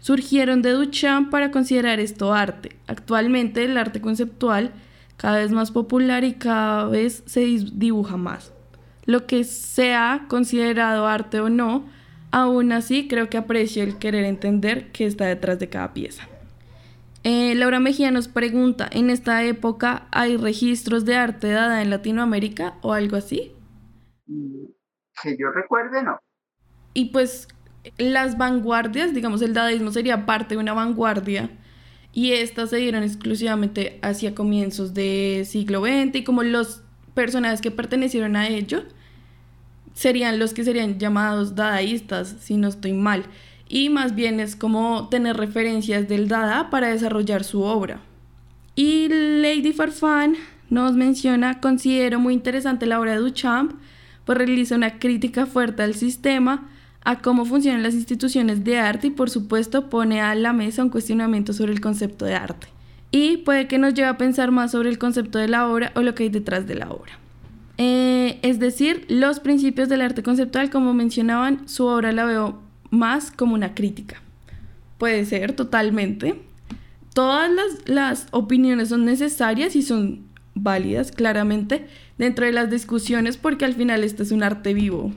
surgieron de Duchamp para considerar esto arte. Actualmente el arte conceptual cada vez más popular y cada vez se dibuja más. Lo que sea considerado arte o no, aún así creo que aprecio el querer entender qué está detrás de cada pieza. Eh, Laura Mejía nos pregunta, ¿en esta época hay registros de arte dada en Latinoamérica o algo así? Que yo recuerde, no. Y pues las vanguardias, digamos, el dadaísmo sería parte de una vanguardia y estas se dieron exclusivamente hacia comienzos del siglo XX y como los personajes que pertenecieron a ello serían los que serían llamados dadaístas, si no estoy mal. Y más bien es como tener referencias del Dada para desarrollar su obra. Y Lady Farfán nos menciona, considero muy interesante la obra de Duchamp, pues realiza una crítica fuerte al sistema, a cómo funcionan las instituciones de arte y por supuesto pone a la mesa un cuestionamiento sobre el concepto de arte. Y puede que nos lleve a pensar más sobre el concepto de la obra o lo que hay detrás de la obra. Eh, es decir, los principios del arte conceptual, como mencionaban, su obra la veo más como una crítica. Puede ser totalmente. Todas las, las opiniones son necesarias y son válidas, claramente, dentro de las discusiones, porque al final este es un arte vivo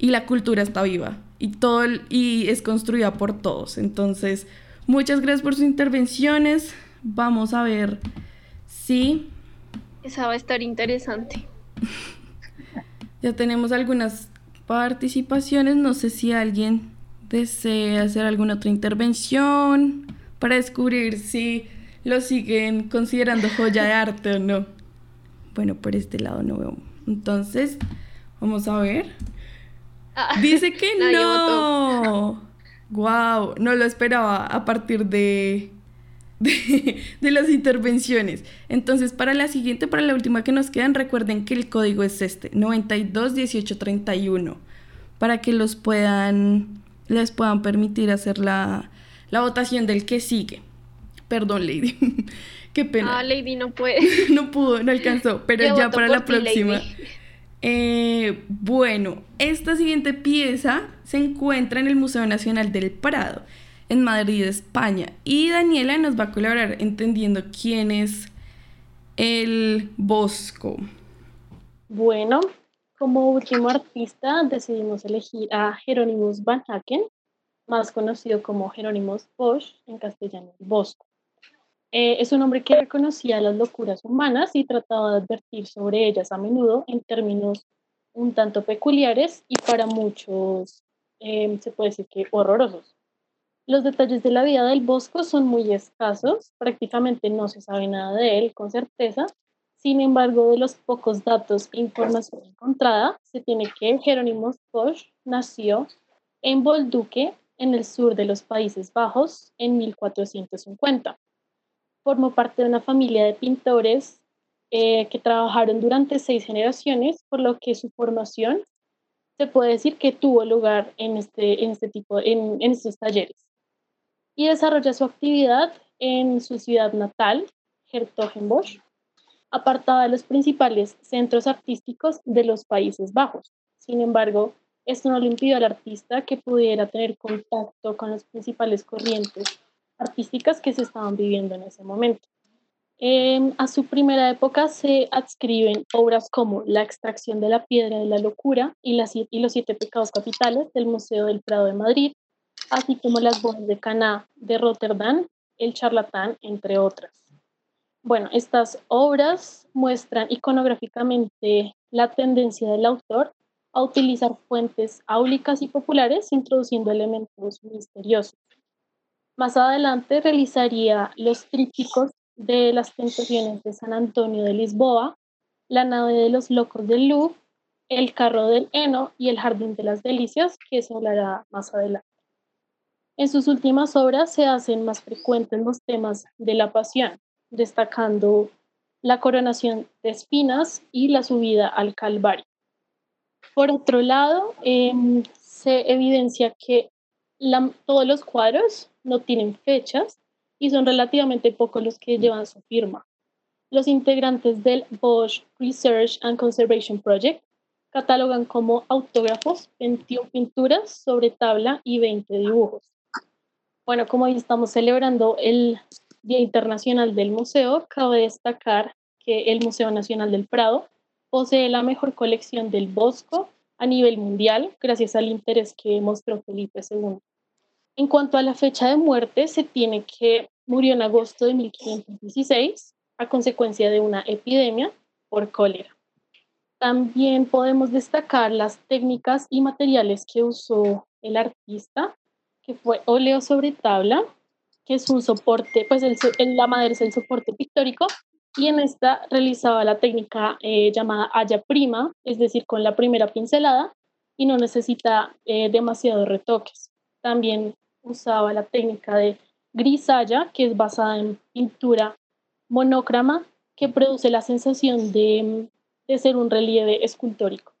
y la cultura está viva y todo y es construida por todos. Entonces, muchas gracias por sus intervenciones. Vamos a ver si esa va a estar interesante. ya tenemos algunas participaciones, no sé si alguien desea hacer alguna otra intervención para descubrir si lo siguen considerando joya de arte o no. Bueno, por este lado no veo. Entonces, vamos a ver. Ah. Dice que no. Wow, no lo esperaba a partir de, de, de, las intervenciones. Entonces, para la siguiente, para la última que nos quedan, recuerden que el código es este, 921831, para que los puedan, les puedan permitir hacer la, la votación del que sigue. Perdón, Lady. Qué pena. Ah, Lady no puede. no pudo, no alcanzó, pero ya para la próxima. Eh, bueno, esta siguiente pieza se encuentra en el Museo Nacional del Prado, en Madrid, España. Y Daniela nos va a colaborar entendiendo quién es el Bosco. Bueno, como último artista decidimos elegir a Jerónimos Van Haken, más conocido como Jerónimos Bosch, en castellano Bosco. Eh, es un hombre que reconocía las locuras humanas y trataba de advertir sobre ellas a menudo en términos un tanto peculiares y para muchos eh, se puede decir que horrorosos. Los detalles de la vida del Bosco son muy escasos, prácticamente no se sabe nada de él con certeza. Sin embargo, de los pocos datos e información encontrada, se tiene que Jerónimo Bosch nació en Bolduque, en el sur de los Países Bajos, en 1450 formó parte de una familia de pintores eh, que trabajaron durante seis generaciones, por lo que su formación se puede decir que tuvo lugar en este, en este tipo, en, en estos talleres. Y desarrolla su actividad en su ciudad natal, Hertogenbosch, apartada de los principales centros artísticos de los Países Bajos. Sin embargo, esto no le impidió al artista que pudiera tener contacto con las principales corrientes artísticas que se estaban viviendo en ese momento. Em, a su primera época se adscriben obras como La extracción de la piedra de la locura y, y los siete pecados capitales del Museo del Prado de Madrid, así como Las bodas de Caná de Rotterdam, El charlatán, entre otras. Bueno, estas obras muestran iconográficamente la tendencia del autor a utilizar fuentes áulicas y populares, introduciendo elementos misteriosos. Más adelante realizaría los trípticos de las tentaciones de San Antonio de Lisboa, la nave de los locos del Louvre, el carro del heno y el jardín de las delicias, que se hablará más adelante. En sus últimas obras se hacen más frecuentes los temas de la pasión, destacando la coronación de espinas y la subida al Calvario. Por otro lado, em, se evidencia que todos los cuadros no tienen fechas y son relativamente pocos los que llevan su firma. Los integrantes del Bosch Research and Conservation Project catalogan como autógrafos 21 pinturas sobre tabla y 20 dibujos. Bueno, como hoy estamos celebrando el Día Internacional del Museo, cabe destacar que el Museo Nacional del Prado posee la mejor colección del Bosco a nivel mundial, gracias al interés que mostró Felipe II. En cuanto a la fecha de muerte, se tiene que murió en agosto de 1516 a consecuencia de una epidemia por cólera. También podemos destacar las técnicas y materiales que usó el artista, que fue óleo sobre tabla, que es un soporte, pues el, la madera es el soporte pictórico, y en esta realizaba la técnica eh, llamada haya prima, es decir, con la primera pincelada, y no necesita eh, demasiados retoques. También usaba la técnica de grisalla, que es basada en pintura monócrama, que produce la sensación de, de ser un relieve escultórico.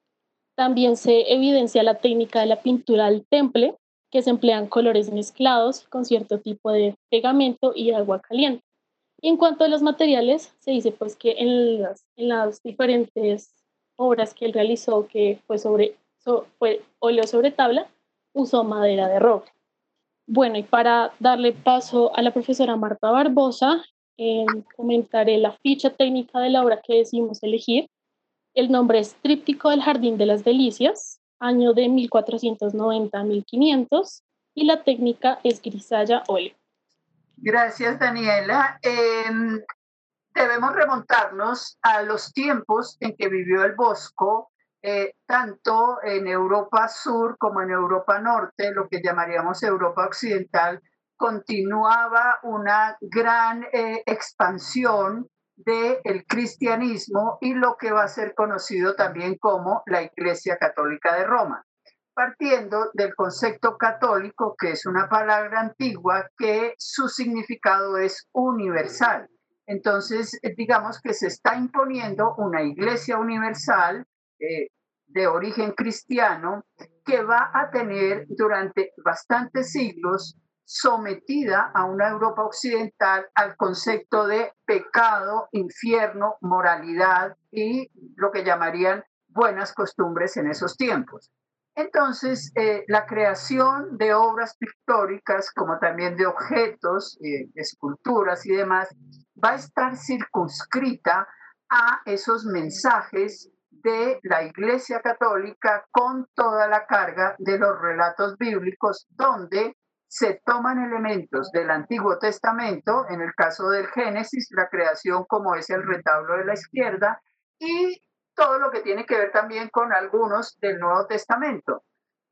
También se evidencia la técnica de la pintura al temple, que se emplean colores mezclados con cierto tipo de pegamento y agua caliente. En cuanto a los materiales, se dice pues que en las, en las diferentes obras que él realizó, que fue sobre fue óleo sobre tabla, usó madera de roble. Bueno, y para darle paso a la profesora Marta Barbosa, eh, comentaré la ficha técnica de la obra que decidimos elegir. El nombre es Tríptico del Jardín de las Delicias, año de 1490-1500, y la técnica es grisalla óleo. Gracias, Daniela. Em, debemos remontarnos a los tiempos en que vivió el Bosco eh, tanto en Europa Sur como en Europa Norte, lo que llamaríamos Europa Occidental, continuaba una gran eh, expansión del cristianismo y lo que va a ser conocido también como la Iglesia Católica de Roma, partiendo del concepto católico, que es una palabra antigua que su significado es universal. Entonces, eh, digamos que se está imponiendo una iglesia universal eh, de origen cristiano que va a tener durante bastantes siglos sometida a una Europa occidental al concepto de pecado, infierno, moralidad y lo que llamarían buenas costumbres en esos tiempos. Entonces, eh, la creación de obras pictóricas, como también de objetos, eh, esculturas y demás, va a estar circunscrita a esos mensajes de la Iglesia Católica con toda la carga de los relatos bíblicos donde se toman elementos del Antiguo Testamento, en el caso del Génesis, la creación como es el retablo de la izquierda, y todo lo que tiene que ver también con algunos del Nuevo Testamento.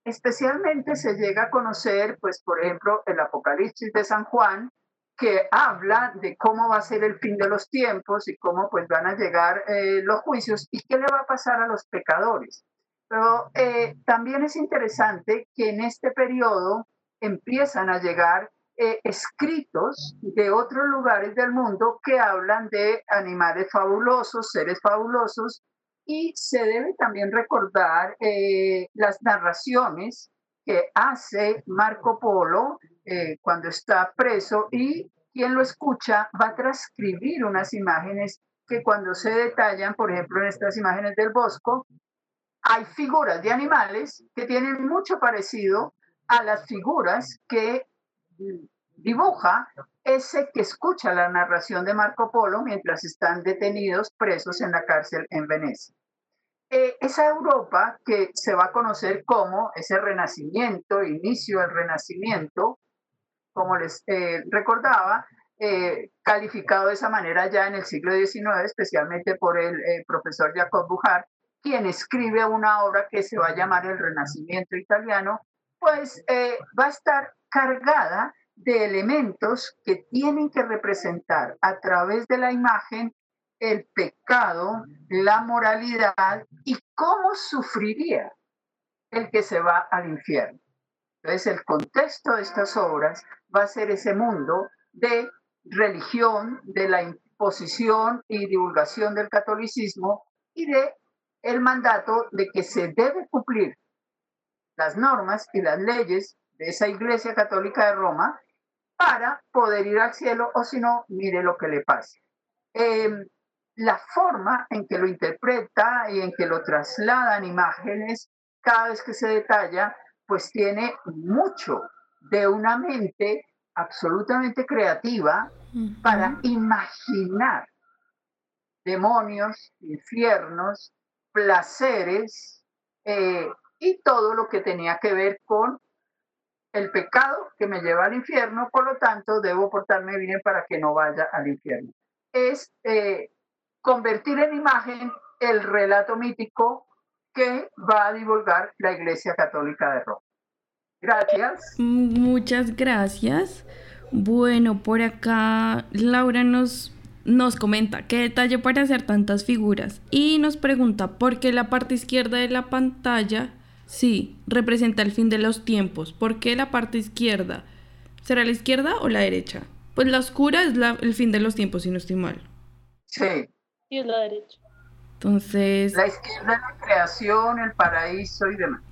Especialmente se llega a conocer, pues, por ejemplo, el Apocalipsis de San Juan, que habla de cómo va a ser el fin de los tiempos y cómo pues van a llegar eh, los juicios y qué le va a pasar a los pecadores. Pero eh, también es interesante que en este periodo empiezan a llegar eh, escritos de otros lugares del mundo que hablan de animales fabulosos, seres fabulosos, y se debe también recordar las narraciones que hace Marco Polo eh, cuando está preso y quien lo escucha va a transcribir unas imágenes que cuando se detallan, por ejemplo, en estas imágenes del Bosco, hay figuras de animales que tienen mucho parecido a las figuras que dibuja ese que escucha la narración de Marco Polo mientras están detenidos presos en la cárcel en Venecia. Eh, esa Europa que se va a conocer como ese renacimiento, inicio del renacimiento, como les eh, recordaba, eh, calificado de esa manera ya en el siglo XIX, especialmente por el profesor Jacob Bujar, quien escribe una obra que se va a llamar El Renacimiento Italiano, pues va a estar cargada de elementos que tienen que representar a través de la imagen el pecado, la moralidad y cómo sufriría el que se va al infierno. Entonces, el contexto de estas obras va a ser ese mundo de religión, de la imposición y divulgación del catolicismo y de el mandato de que se debe cumplir las normas y las leyes de esa Iglesia Católica de Roma para poder ir al cielo o si no, mire lo que le pase. Em, la forma en que lo interpreta y en que lo trasladan imágenes cada vez que se detalla, pues tiene mucho de una mente absolutamente creativa para imaginar demonios, infiernos, placeres eh, y todo lo que tenía que ver con el pecado que me lleva al infierno, por lo tanto debo portarme bien para que no vaya al infierno. Es eh, convertir en imagen el relato mítico que va a divulgar la Iglesia Católica de Roma. Gracias. Muchas gracias. Bueno, por acá Laura nos, nos comenta qué detalle para hacer tantas figuras y nos pregunta por qué la parte izquierda de la pantalla sí representa el fin de los tiempos. ¿Por qué la parte izquierda? ¿Será la izquierda o la derecha? Pues la oscura es el fin de los tiempos, si no estoy mal. Sí. Y es la derecha. Entonces. La izquierda es la creación, el paraíso y demás.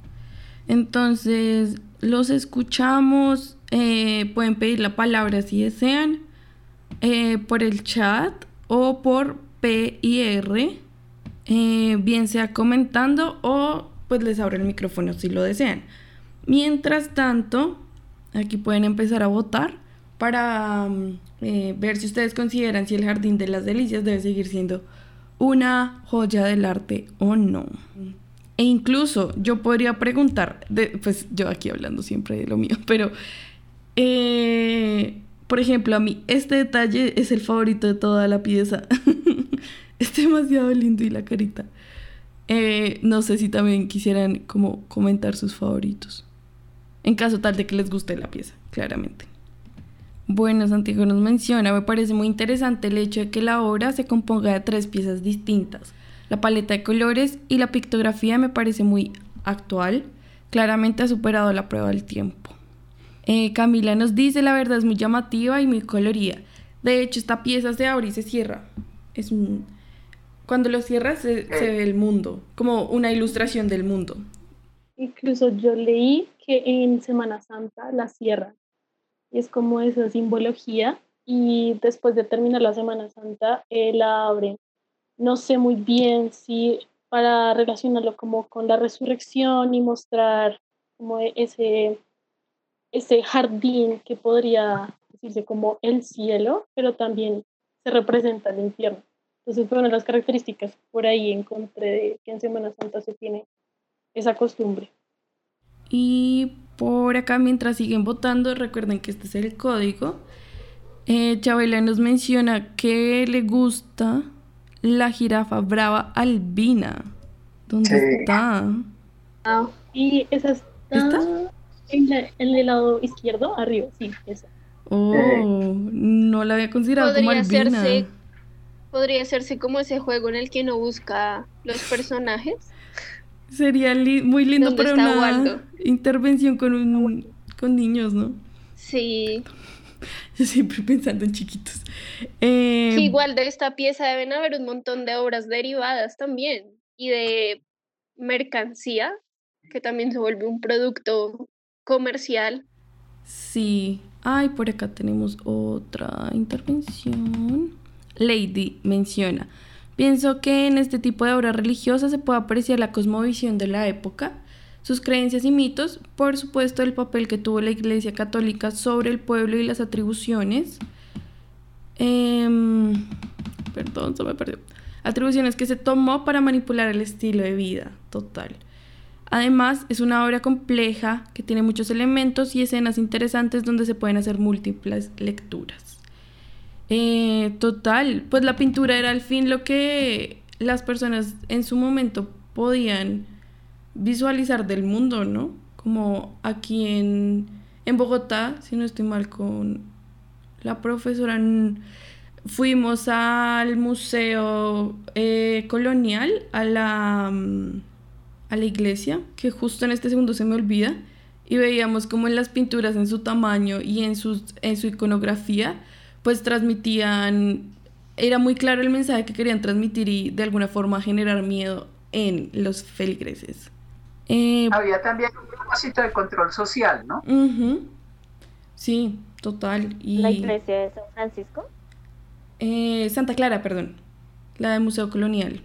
Entonces, los escuchamos. Eh, pueden pedir la palabra si desean. Eh, por el chat o por PIR. Eh, bien sea comentando o pues les abro el micrófono si lo desean. Mientras tanto, aquí pueden empezar a votar para mm, ver si ustedes consideran si el Jardín de las Delicias debe seguir siendo una joya del arte o no. E incluso yo podría preguntar, pues yo aquí hablando siempre de lo mío, pero eh, por ejemplo, a mí este detalle es el favorito de toda la pieza. es demasiado lindo y la carita. Eh, no sé si también quisieran como comentar sus favoritos. En caso tal de que les guste la pieza, claramente. Bueno, Santiago nos menciona, me parece muy interesante el hecho de que la obra se componga de tres piezas distintas. La paleta de colores y la pictografía me parece muy actual, claramente ha superado la prueba del tiempo. Eh, Camila nos dice, la verdad es muy llamativa y muy colorida. De hecho, esta pieza se abre y se cierra. Es un... Cuando lo cierras se, ve el mundo, como una ilustración del mundo. Incluso yo leí que en Semana Santa la cierran es como esa simbología y después de terminar la Semana Santa eh, la abren. No sé muy bien si para relacionarlo como con la resurrección y mostrar como ese, ese jardín que podría decirse como el cielo, pero también se representa el infierno. Entonces fue las características por ahí encontré que en Semana Santa se tiene esa costumbre. Y por acá, mientras siguen votando, recuerden que este es el código. Eh, Chabela nos menciona que le gusta la jirafa brava albina. ¿Dónde está? Ah, y esa está, En, el lado izquierdo, arriba, sí, esa. Oh, no la había considerado como albina. podría hacerse como ese juego en el que uno busca los personajes. Sería muy lindo para una intervención con, un, con niños, ¿no? Sí. Yo siempre pensando en chiquitos. Eh, igual de esta pieza deben haber un montón de obras derivadas también y de mercancía que también se vuelve un producto comercial. Sí. Ay, por acá tenemos otra intervención. Lady menciona. Pienso que en este tipo de obra religiosa se puede apreciar la cosmovisión de la época, sus creencias y mitos, por supuesto el papel que tuvo la Iglesia Católica sobre el pueblo y las atribuciones. Em, perdón, se me perdió. Atribuciones que se tomó para manipular el estilo de vida total. Además, es una obra compleja que tiene muchos elementos y escenas interesantes donde se pueden hacer múltiples lecturas. Eh, total, pues la pintura era al fin lo que las personas en su momento podían visualizar del mundo, ¿no? Como aquí en, en Bogotá, si no estoy mal con la profesora, fuimos al museo eh, colonial, a la, mm, a la iglesia, que justo en este segundo se me olvida, y veíamos como en las pinturas, en su tamaño y en, sus, en su iconografía, pues transmitían, era muy claro el mensaje que querían transmitir y de alguna forma generar miedo en los feligreses. Eh, Había también un propósito de control social, ¿no? Sí, total. Y, ¿La iglesia de San Francisco? Eh, Santa Clara, perdón. La del Museo Colonial.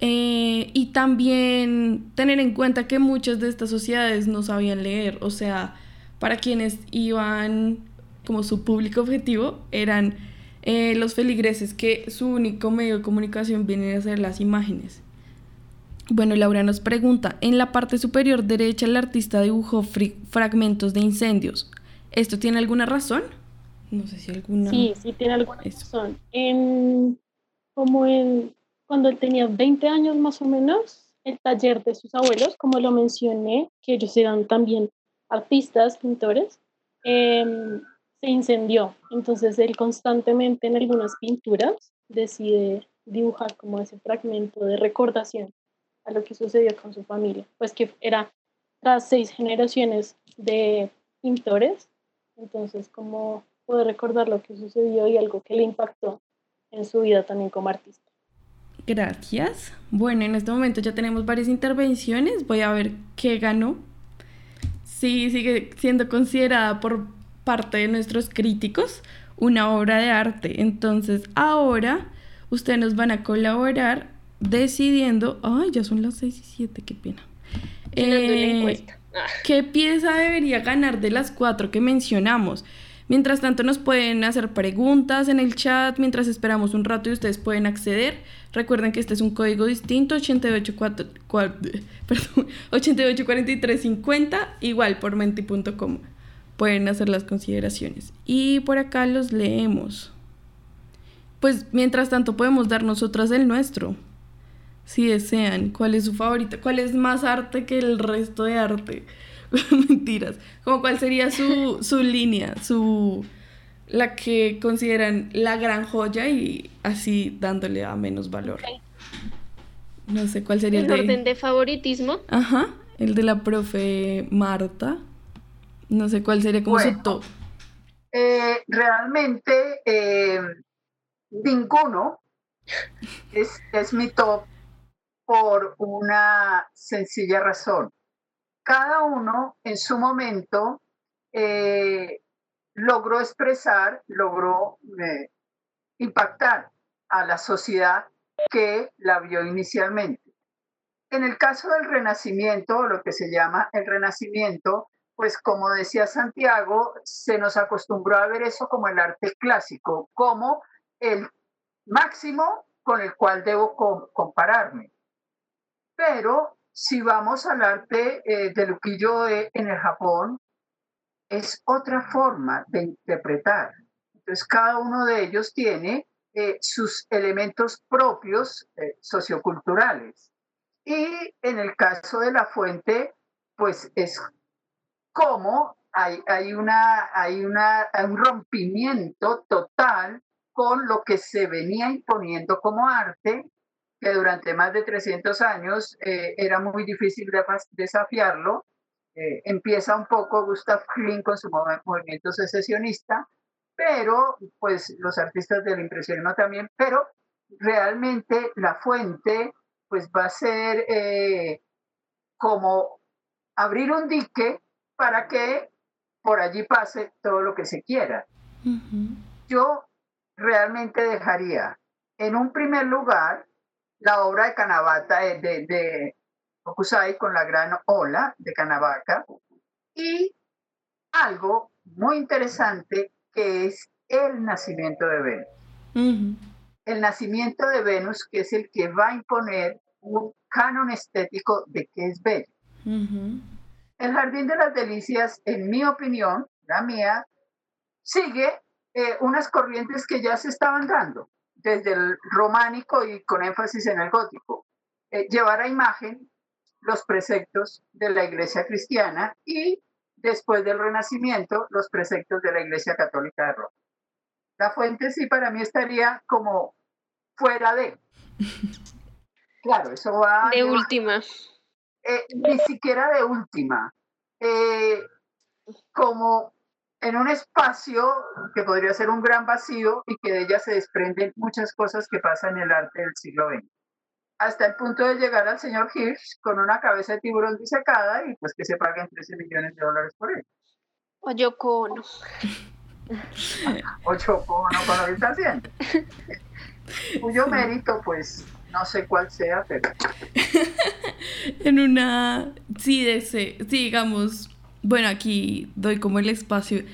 Eh, y también tener en cuenta que muchas de estas sociedades no sabían leer, o sea, para quienes iban como su público objetivo eran eh, los feligreses, que su único medio de comunicación viene a ser las imágenes. Bueno, Laura nos pregunta, en la parte superior derecha el artista dibujó fragmentos de incendios. ¿Esto tiene alguna razón? No sé si alguna... Sí, sí tiene alguna razón. En, como en cuando él tenía 20 años más o menos, el taller de sus abuelos, como lo mencioné, que ellos eran también artistas, pintores, em, se incendió. Entonces él constantemente en algunas pinturas decide dibujar como ese fragmento de recordación a lo que sucedió con su familia, pues que era tras seis generaciones de pintores, entonces como poder recordar lo que sucedió y algo que le impactó en su vida también como artista. Gracias. Bueno, en este momento ya tenemos varias intervenciones. Voy a ver qué ganó. Sí, sigue siendo considerada por parte de nuestros críticos una obra de arte. Entonces, ahora ustedes nos van a colaborar decidiendo. Ay, ya son las 6 y 7, qué pena. Eh, ¿Qué pieza debería ganar de las cuatro que mencionamos? Mientras tanto nos pueden hacer preguntas en el chat mientras esperamos un rato y ustedes pueden acceder. Recuerden que este es un código distinto, 884350, igual por menti.com. Pueden hacer las consideraciones. Y por acá los leemos. Pues mientras tanto podemos dar nosotras el nuestro. Si desean, ¿cuál es su favorito? ¿Cuál es más arte que el resto de arte? Mentiras. Como cuál sería su, su línea, su la que consideran la gran joya y así dándole a menos valor. No sé cuál sería el, el orden de favoritismo. Ajá, el de la profe Marta. No sé cuál sería como su top. Eh, realmente eh, ninguno es, es mi top por una sencilla razón cada uno en su momento eh, logró expresar, logró eh, impactar a la sociedad que la vio inicialmente. En el caso del Renacimiento, lo que se llama el Renacimiento, pues como decía Santiago, se nos acostumbró a ver eso como el arte clásico, como el máximo con el cual debo compararme. Pero si vamos al arte eh, de luquillo en el Japón, es otra forma de interpretar. Entonces, cada uno de ellos tiene eh, sus elementos propios eh, socioculturales. Y en el caso de la fuente, pues es como hay, hay, una, hay una, un rompimiento total con lo que se venía imponiendo como arte que durante más de 300 años eh, era muy difícil desafiarlo. Eh, empieza un poco Gustav Klimt con su movimiento secesionista, pero pues los artistas del impresionismo también, pero realmente la fuente pues va a ser eh, como abrir un dique para que por allí pase todo lo que se quiera. Yo realmente dejaría en un primer lugar la obra de Canavata de, de, de Okusai con la gran ola de Canavaca y algo muy interesante que es el nacimiento de Venus. El nacimiento de Venus, que es el que va a imponer un canon estético de qué es bello. El Jardín de las Delicias, en mi opinión, la mía, sigue eh, unas corrientes que ya se estaban dando desde el románico y con énfasis en el gótico, eh, llevar a imagen los preceptos de la iglesia cristiana y después del renacimiento los preceptos de la iglesia católica de Roma. La fuente sí para mí estaría como fuera de. Claro, eso va... De última. Eh, ni siquiera de última. Eh, como en un espacio que podría ser un gran vacío y que de ella se desprenden muchas cosas que pasan en el arte del siglo XX. Hasta el punto de llegar al señor Hirsch con una cabeza de tiburón disecada y pues que se paguen 13 millones de dólares por él. O Yoko Ono. o Yoko Ono con lo que está haciendo. Cuyo mérito pues no sé cuál sea, pero... en una... Sí, de ese, sí, digamos, bueno, aquí doy como el espacio.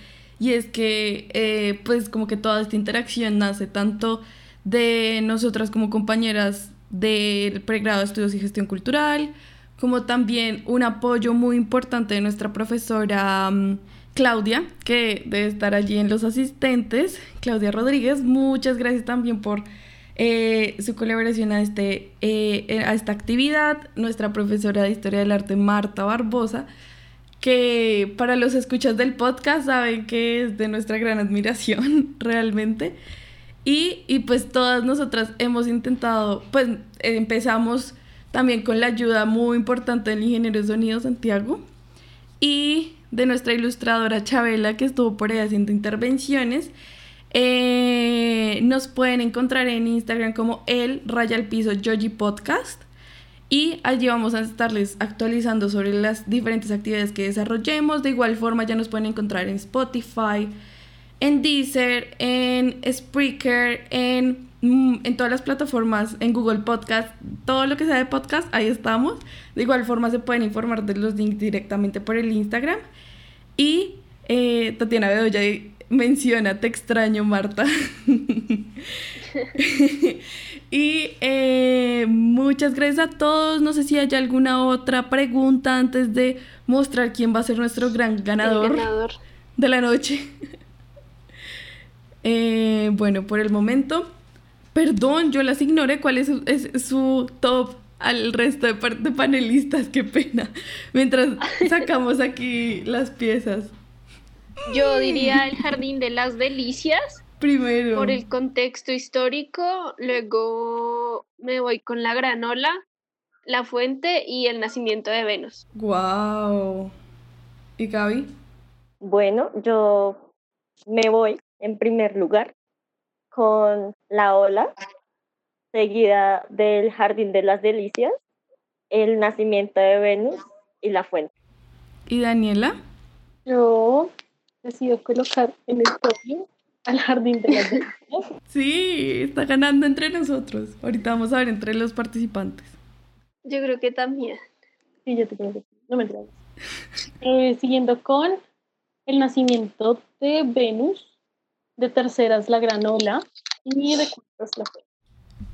Y es que, eh, pues, como que toda esta interacción nace tanto de nosotras como compañeras del pregrado de estudios y gestión cultural, como también un apoyo muy importante de nuestra profesora mm, Claudia, que debe estar allí en los asistentes, Claudia Rodríguez. Muchas gracias también por eh, su colaboración a, este, eh, a esta actividad, nuestra profesora de Historia del Arte, Marta Barbosa, que para los escuchas del podcast saben que es de nuestra gran admiración realmente. Y, y pues todas nosotras hemos intentado, pues empezamos también con la ayuda muy importante del ingeniero de sonido Santiago y de nuestra ilustradora Chabela que estuvo por ahí haciendo intervenciones. Eh, nos pueden encontrar en Instagram como el raya al piso Podcast y allí vamos a estarles actualizando sobre las diferentes actividades que desarrollemos. De igual forma ya nos pueden encontrar en Spotify, en Deezer, en Spreaker, en Mm, en todas las plataformas, en Google Podcast, todo lo que sea de podcast, ahí estamos. De igual forma se pueden informar de los links directamente por el Instagram. Y eh, Tatiana Bedoya menciona, te extraño Marta. y eh, muchas gracias a todos. No sé si hay alguna otra pregunta antes de mostrar quién va a ser nuestro gran ganador, de la noche. Eh, bueno, por el momento Perdón, yo las ignoré. ¿Cuál es su, top al resto de, panelistas? Qué pena. Mientras sacamos aquí las piezas. Yo diría el Jardín de las Delicias. Primero. Por el contexto histórico. Luego me voy con la granola, la fuente y el nacimiento de Venus. ¡Wow! ¿Y Gaby? Bueno, yo me voy en primer lugar con La Ola, seguida del Jardín de las Delicias, El Nacimiento de Venus y La Fuente. ¿Y Daniela? Yo decido colocar en el podio al Jardín de las Delicias. Sí, está ganando entre nosotros. Ahorita vamos a ver entre los participantes. Yo creo que también. Sí, yo te creo que. No me entregas. Eh, siguiendo con el nacimiento de Venus, de terceras la granola y de cuartas la fe.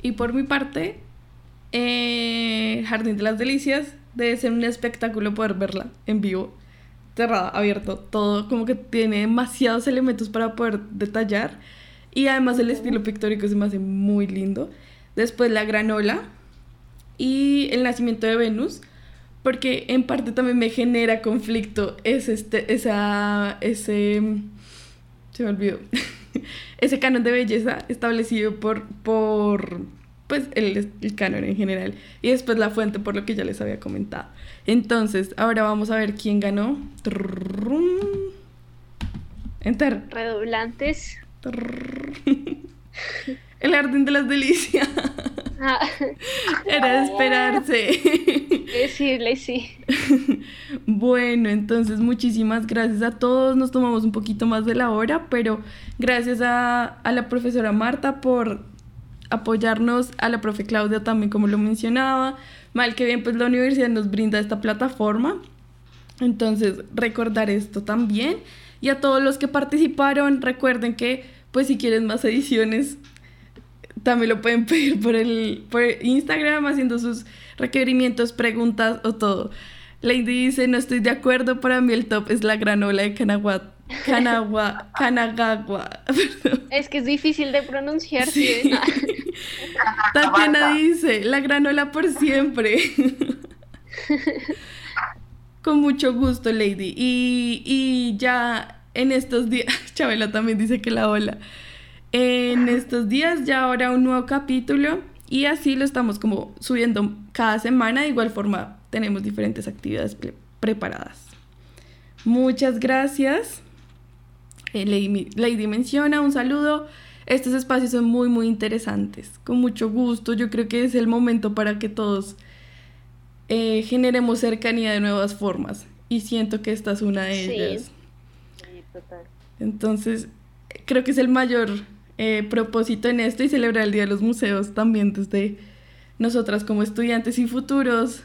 Y por mi parte, eh, Jardín de las Delicias debe ser un espectáculo poder verla en vivo, cerrada, abierto, todo como que tiene demasiados elementos para poder detallar y además el estilo pictórico se me hace muy lindo. Después la granola y el nacimiento de Venus, porque en parte también me genera conflicto es este, esa, ese se me olvidó, ese canon de belleza establecido por, por pues, el, el, canon en general. Y después la fuente, por lo que ya les había comentado. Entonces, ahora vamos a ver quién ganó. Enter. Redoblantes. El jardín de las delicias. Ah. Era esperarse. Decirle sí. Bueno, entonces muchísimas gracias a todos. Nos tomamos un poquito más de la hora, pero gracias a, a la profesora Marta por apoyarnos, a la profe Claudia también, como lo mencionaba. Mal que bien, pues la universidad nos brinda esta plataforma. Entonces, recordar esto también. Y a todos los que participaron, recuerden que, pues si quieren más ediciones, también lo pueden pedir por, el, por Instagram haciendo sus requerimientos, preguntas o todo. Lady dice, no estoy de acuerdo, para mí el top es la granola de Kanagua, Kanagua, Kanagagua. Es que es difícil de pronunciar. Sí. Tatiana dice, la granola por siempre. Con mucho gusto, Lady. Y, y ya en estos días, Chabela también dice que la ola en estos días ya ahora un nuevo capítulo y así lo estamos como subiendo cada semana. De igual forma tenemos diferentes actividades preparadas. Muchas gracias. Eh, Lady, Lady menciona un saludo. Estos espacios son muy, muy interesantes. Con mucho gusto. Yo creo que es el momento para que todos eh, generemos cercanía de nuevas formas. Y siento que esta es una de ellas. Sí, total. Entonces, creo que es el mayor eh, propósito en esto y celebrar el Día de los Museos también desde nosotras como estudiantes y futuros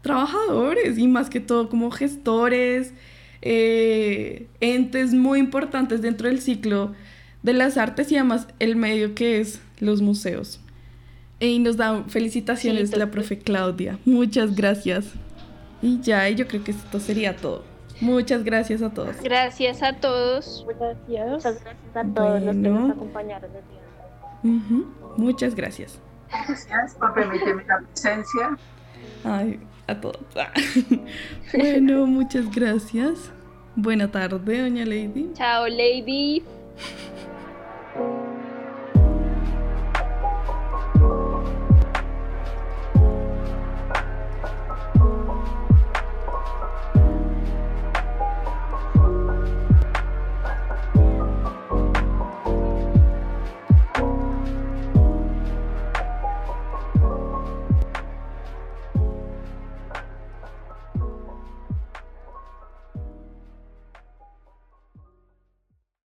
trabajadores y más que todo como gestores, eh, entes muy importantes dentro del ciclo de las artes y además el medio que es los museos. Y nos da felicitaciones la profe Claudia. Muchas gracias. Y ya, yo creo que esto sería todo. Muchas gracias a todos. Gracias a todos. Gracias. Muchas gracias a todos los que nos acompañaron el día Muchas gracias. Gracias por permitirme la presencia. Ay, a todos. bueno, muchas gracias. Buena tarde, doña Lady. Chao, Lady. Thank you.